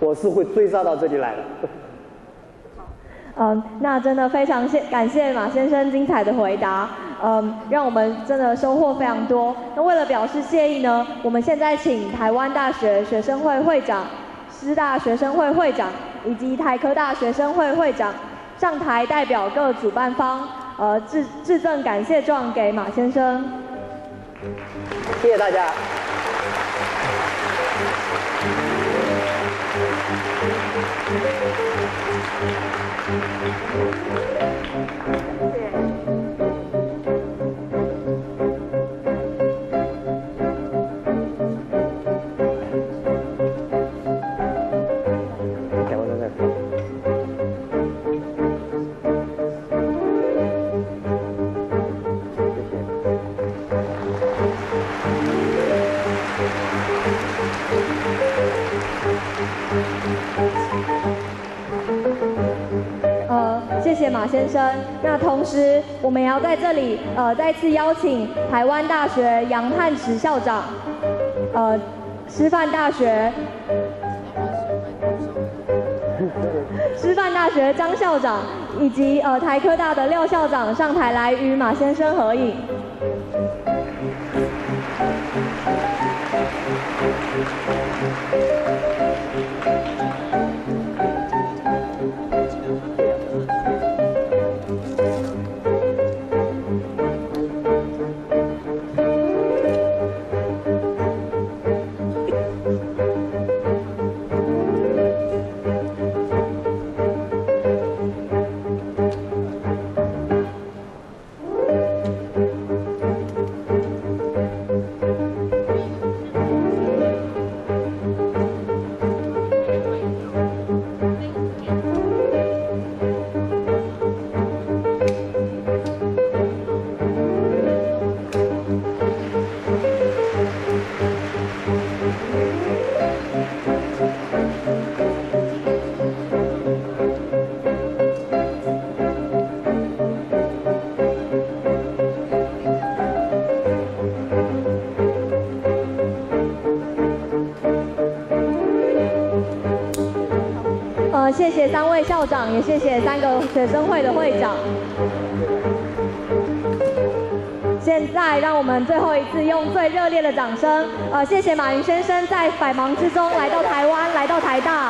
我是会追杀到这里来的。嗯，那真的非常谢感谢马先生精彩的回答，嗯，让我们真的收获非常多。那为了表示谢意呢，我们现在请台湾大学学生会会长、师大学生会会长以及台科大学生会会长上台代表各主办方，呃致致赠感谢状给马先生。谢谢大家。生。那同时，我们也要在这里呃再次邀请台湾大学杨汉池校长，呃，师范大学。师范大学张校长以及呃台科大的廖校长上台来与马先生合影。谢谢三位校长，也谢谢三个学生会的会长。现在让我们最后一次用最热烈的掌声，呃，谢谢马云先生在百忙之中来到台湾，来到台大。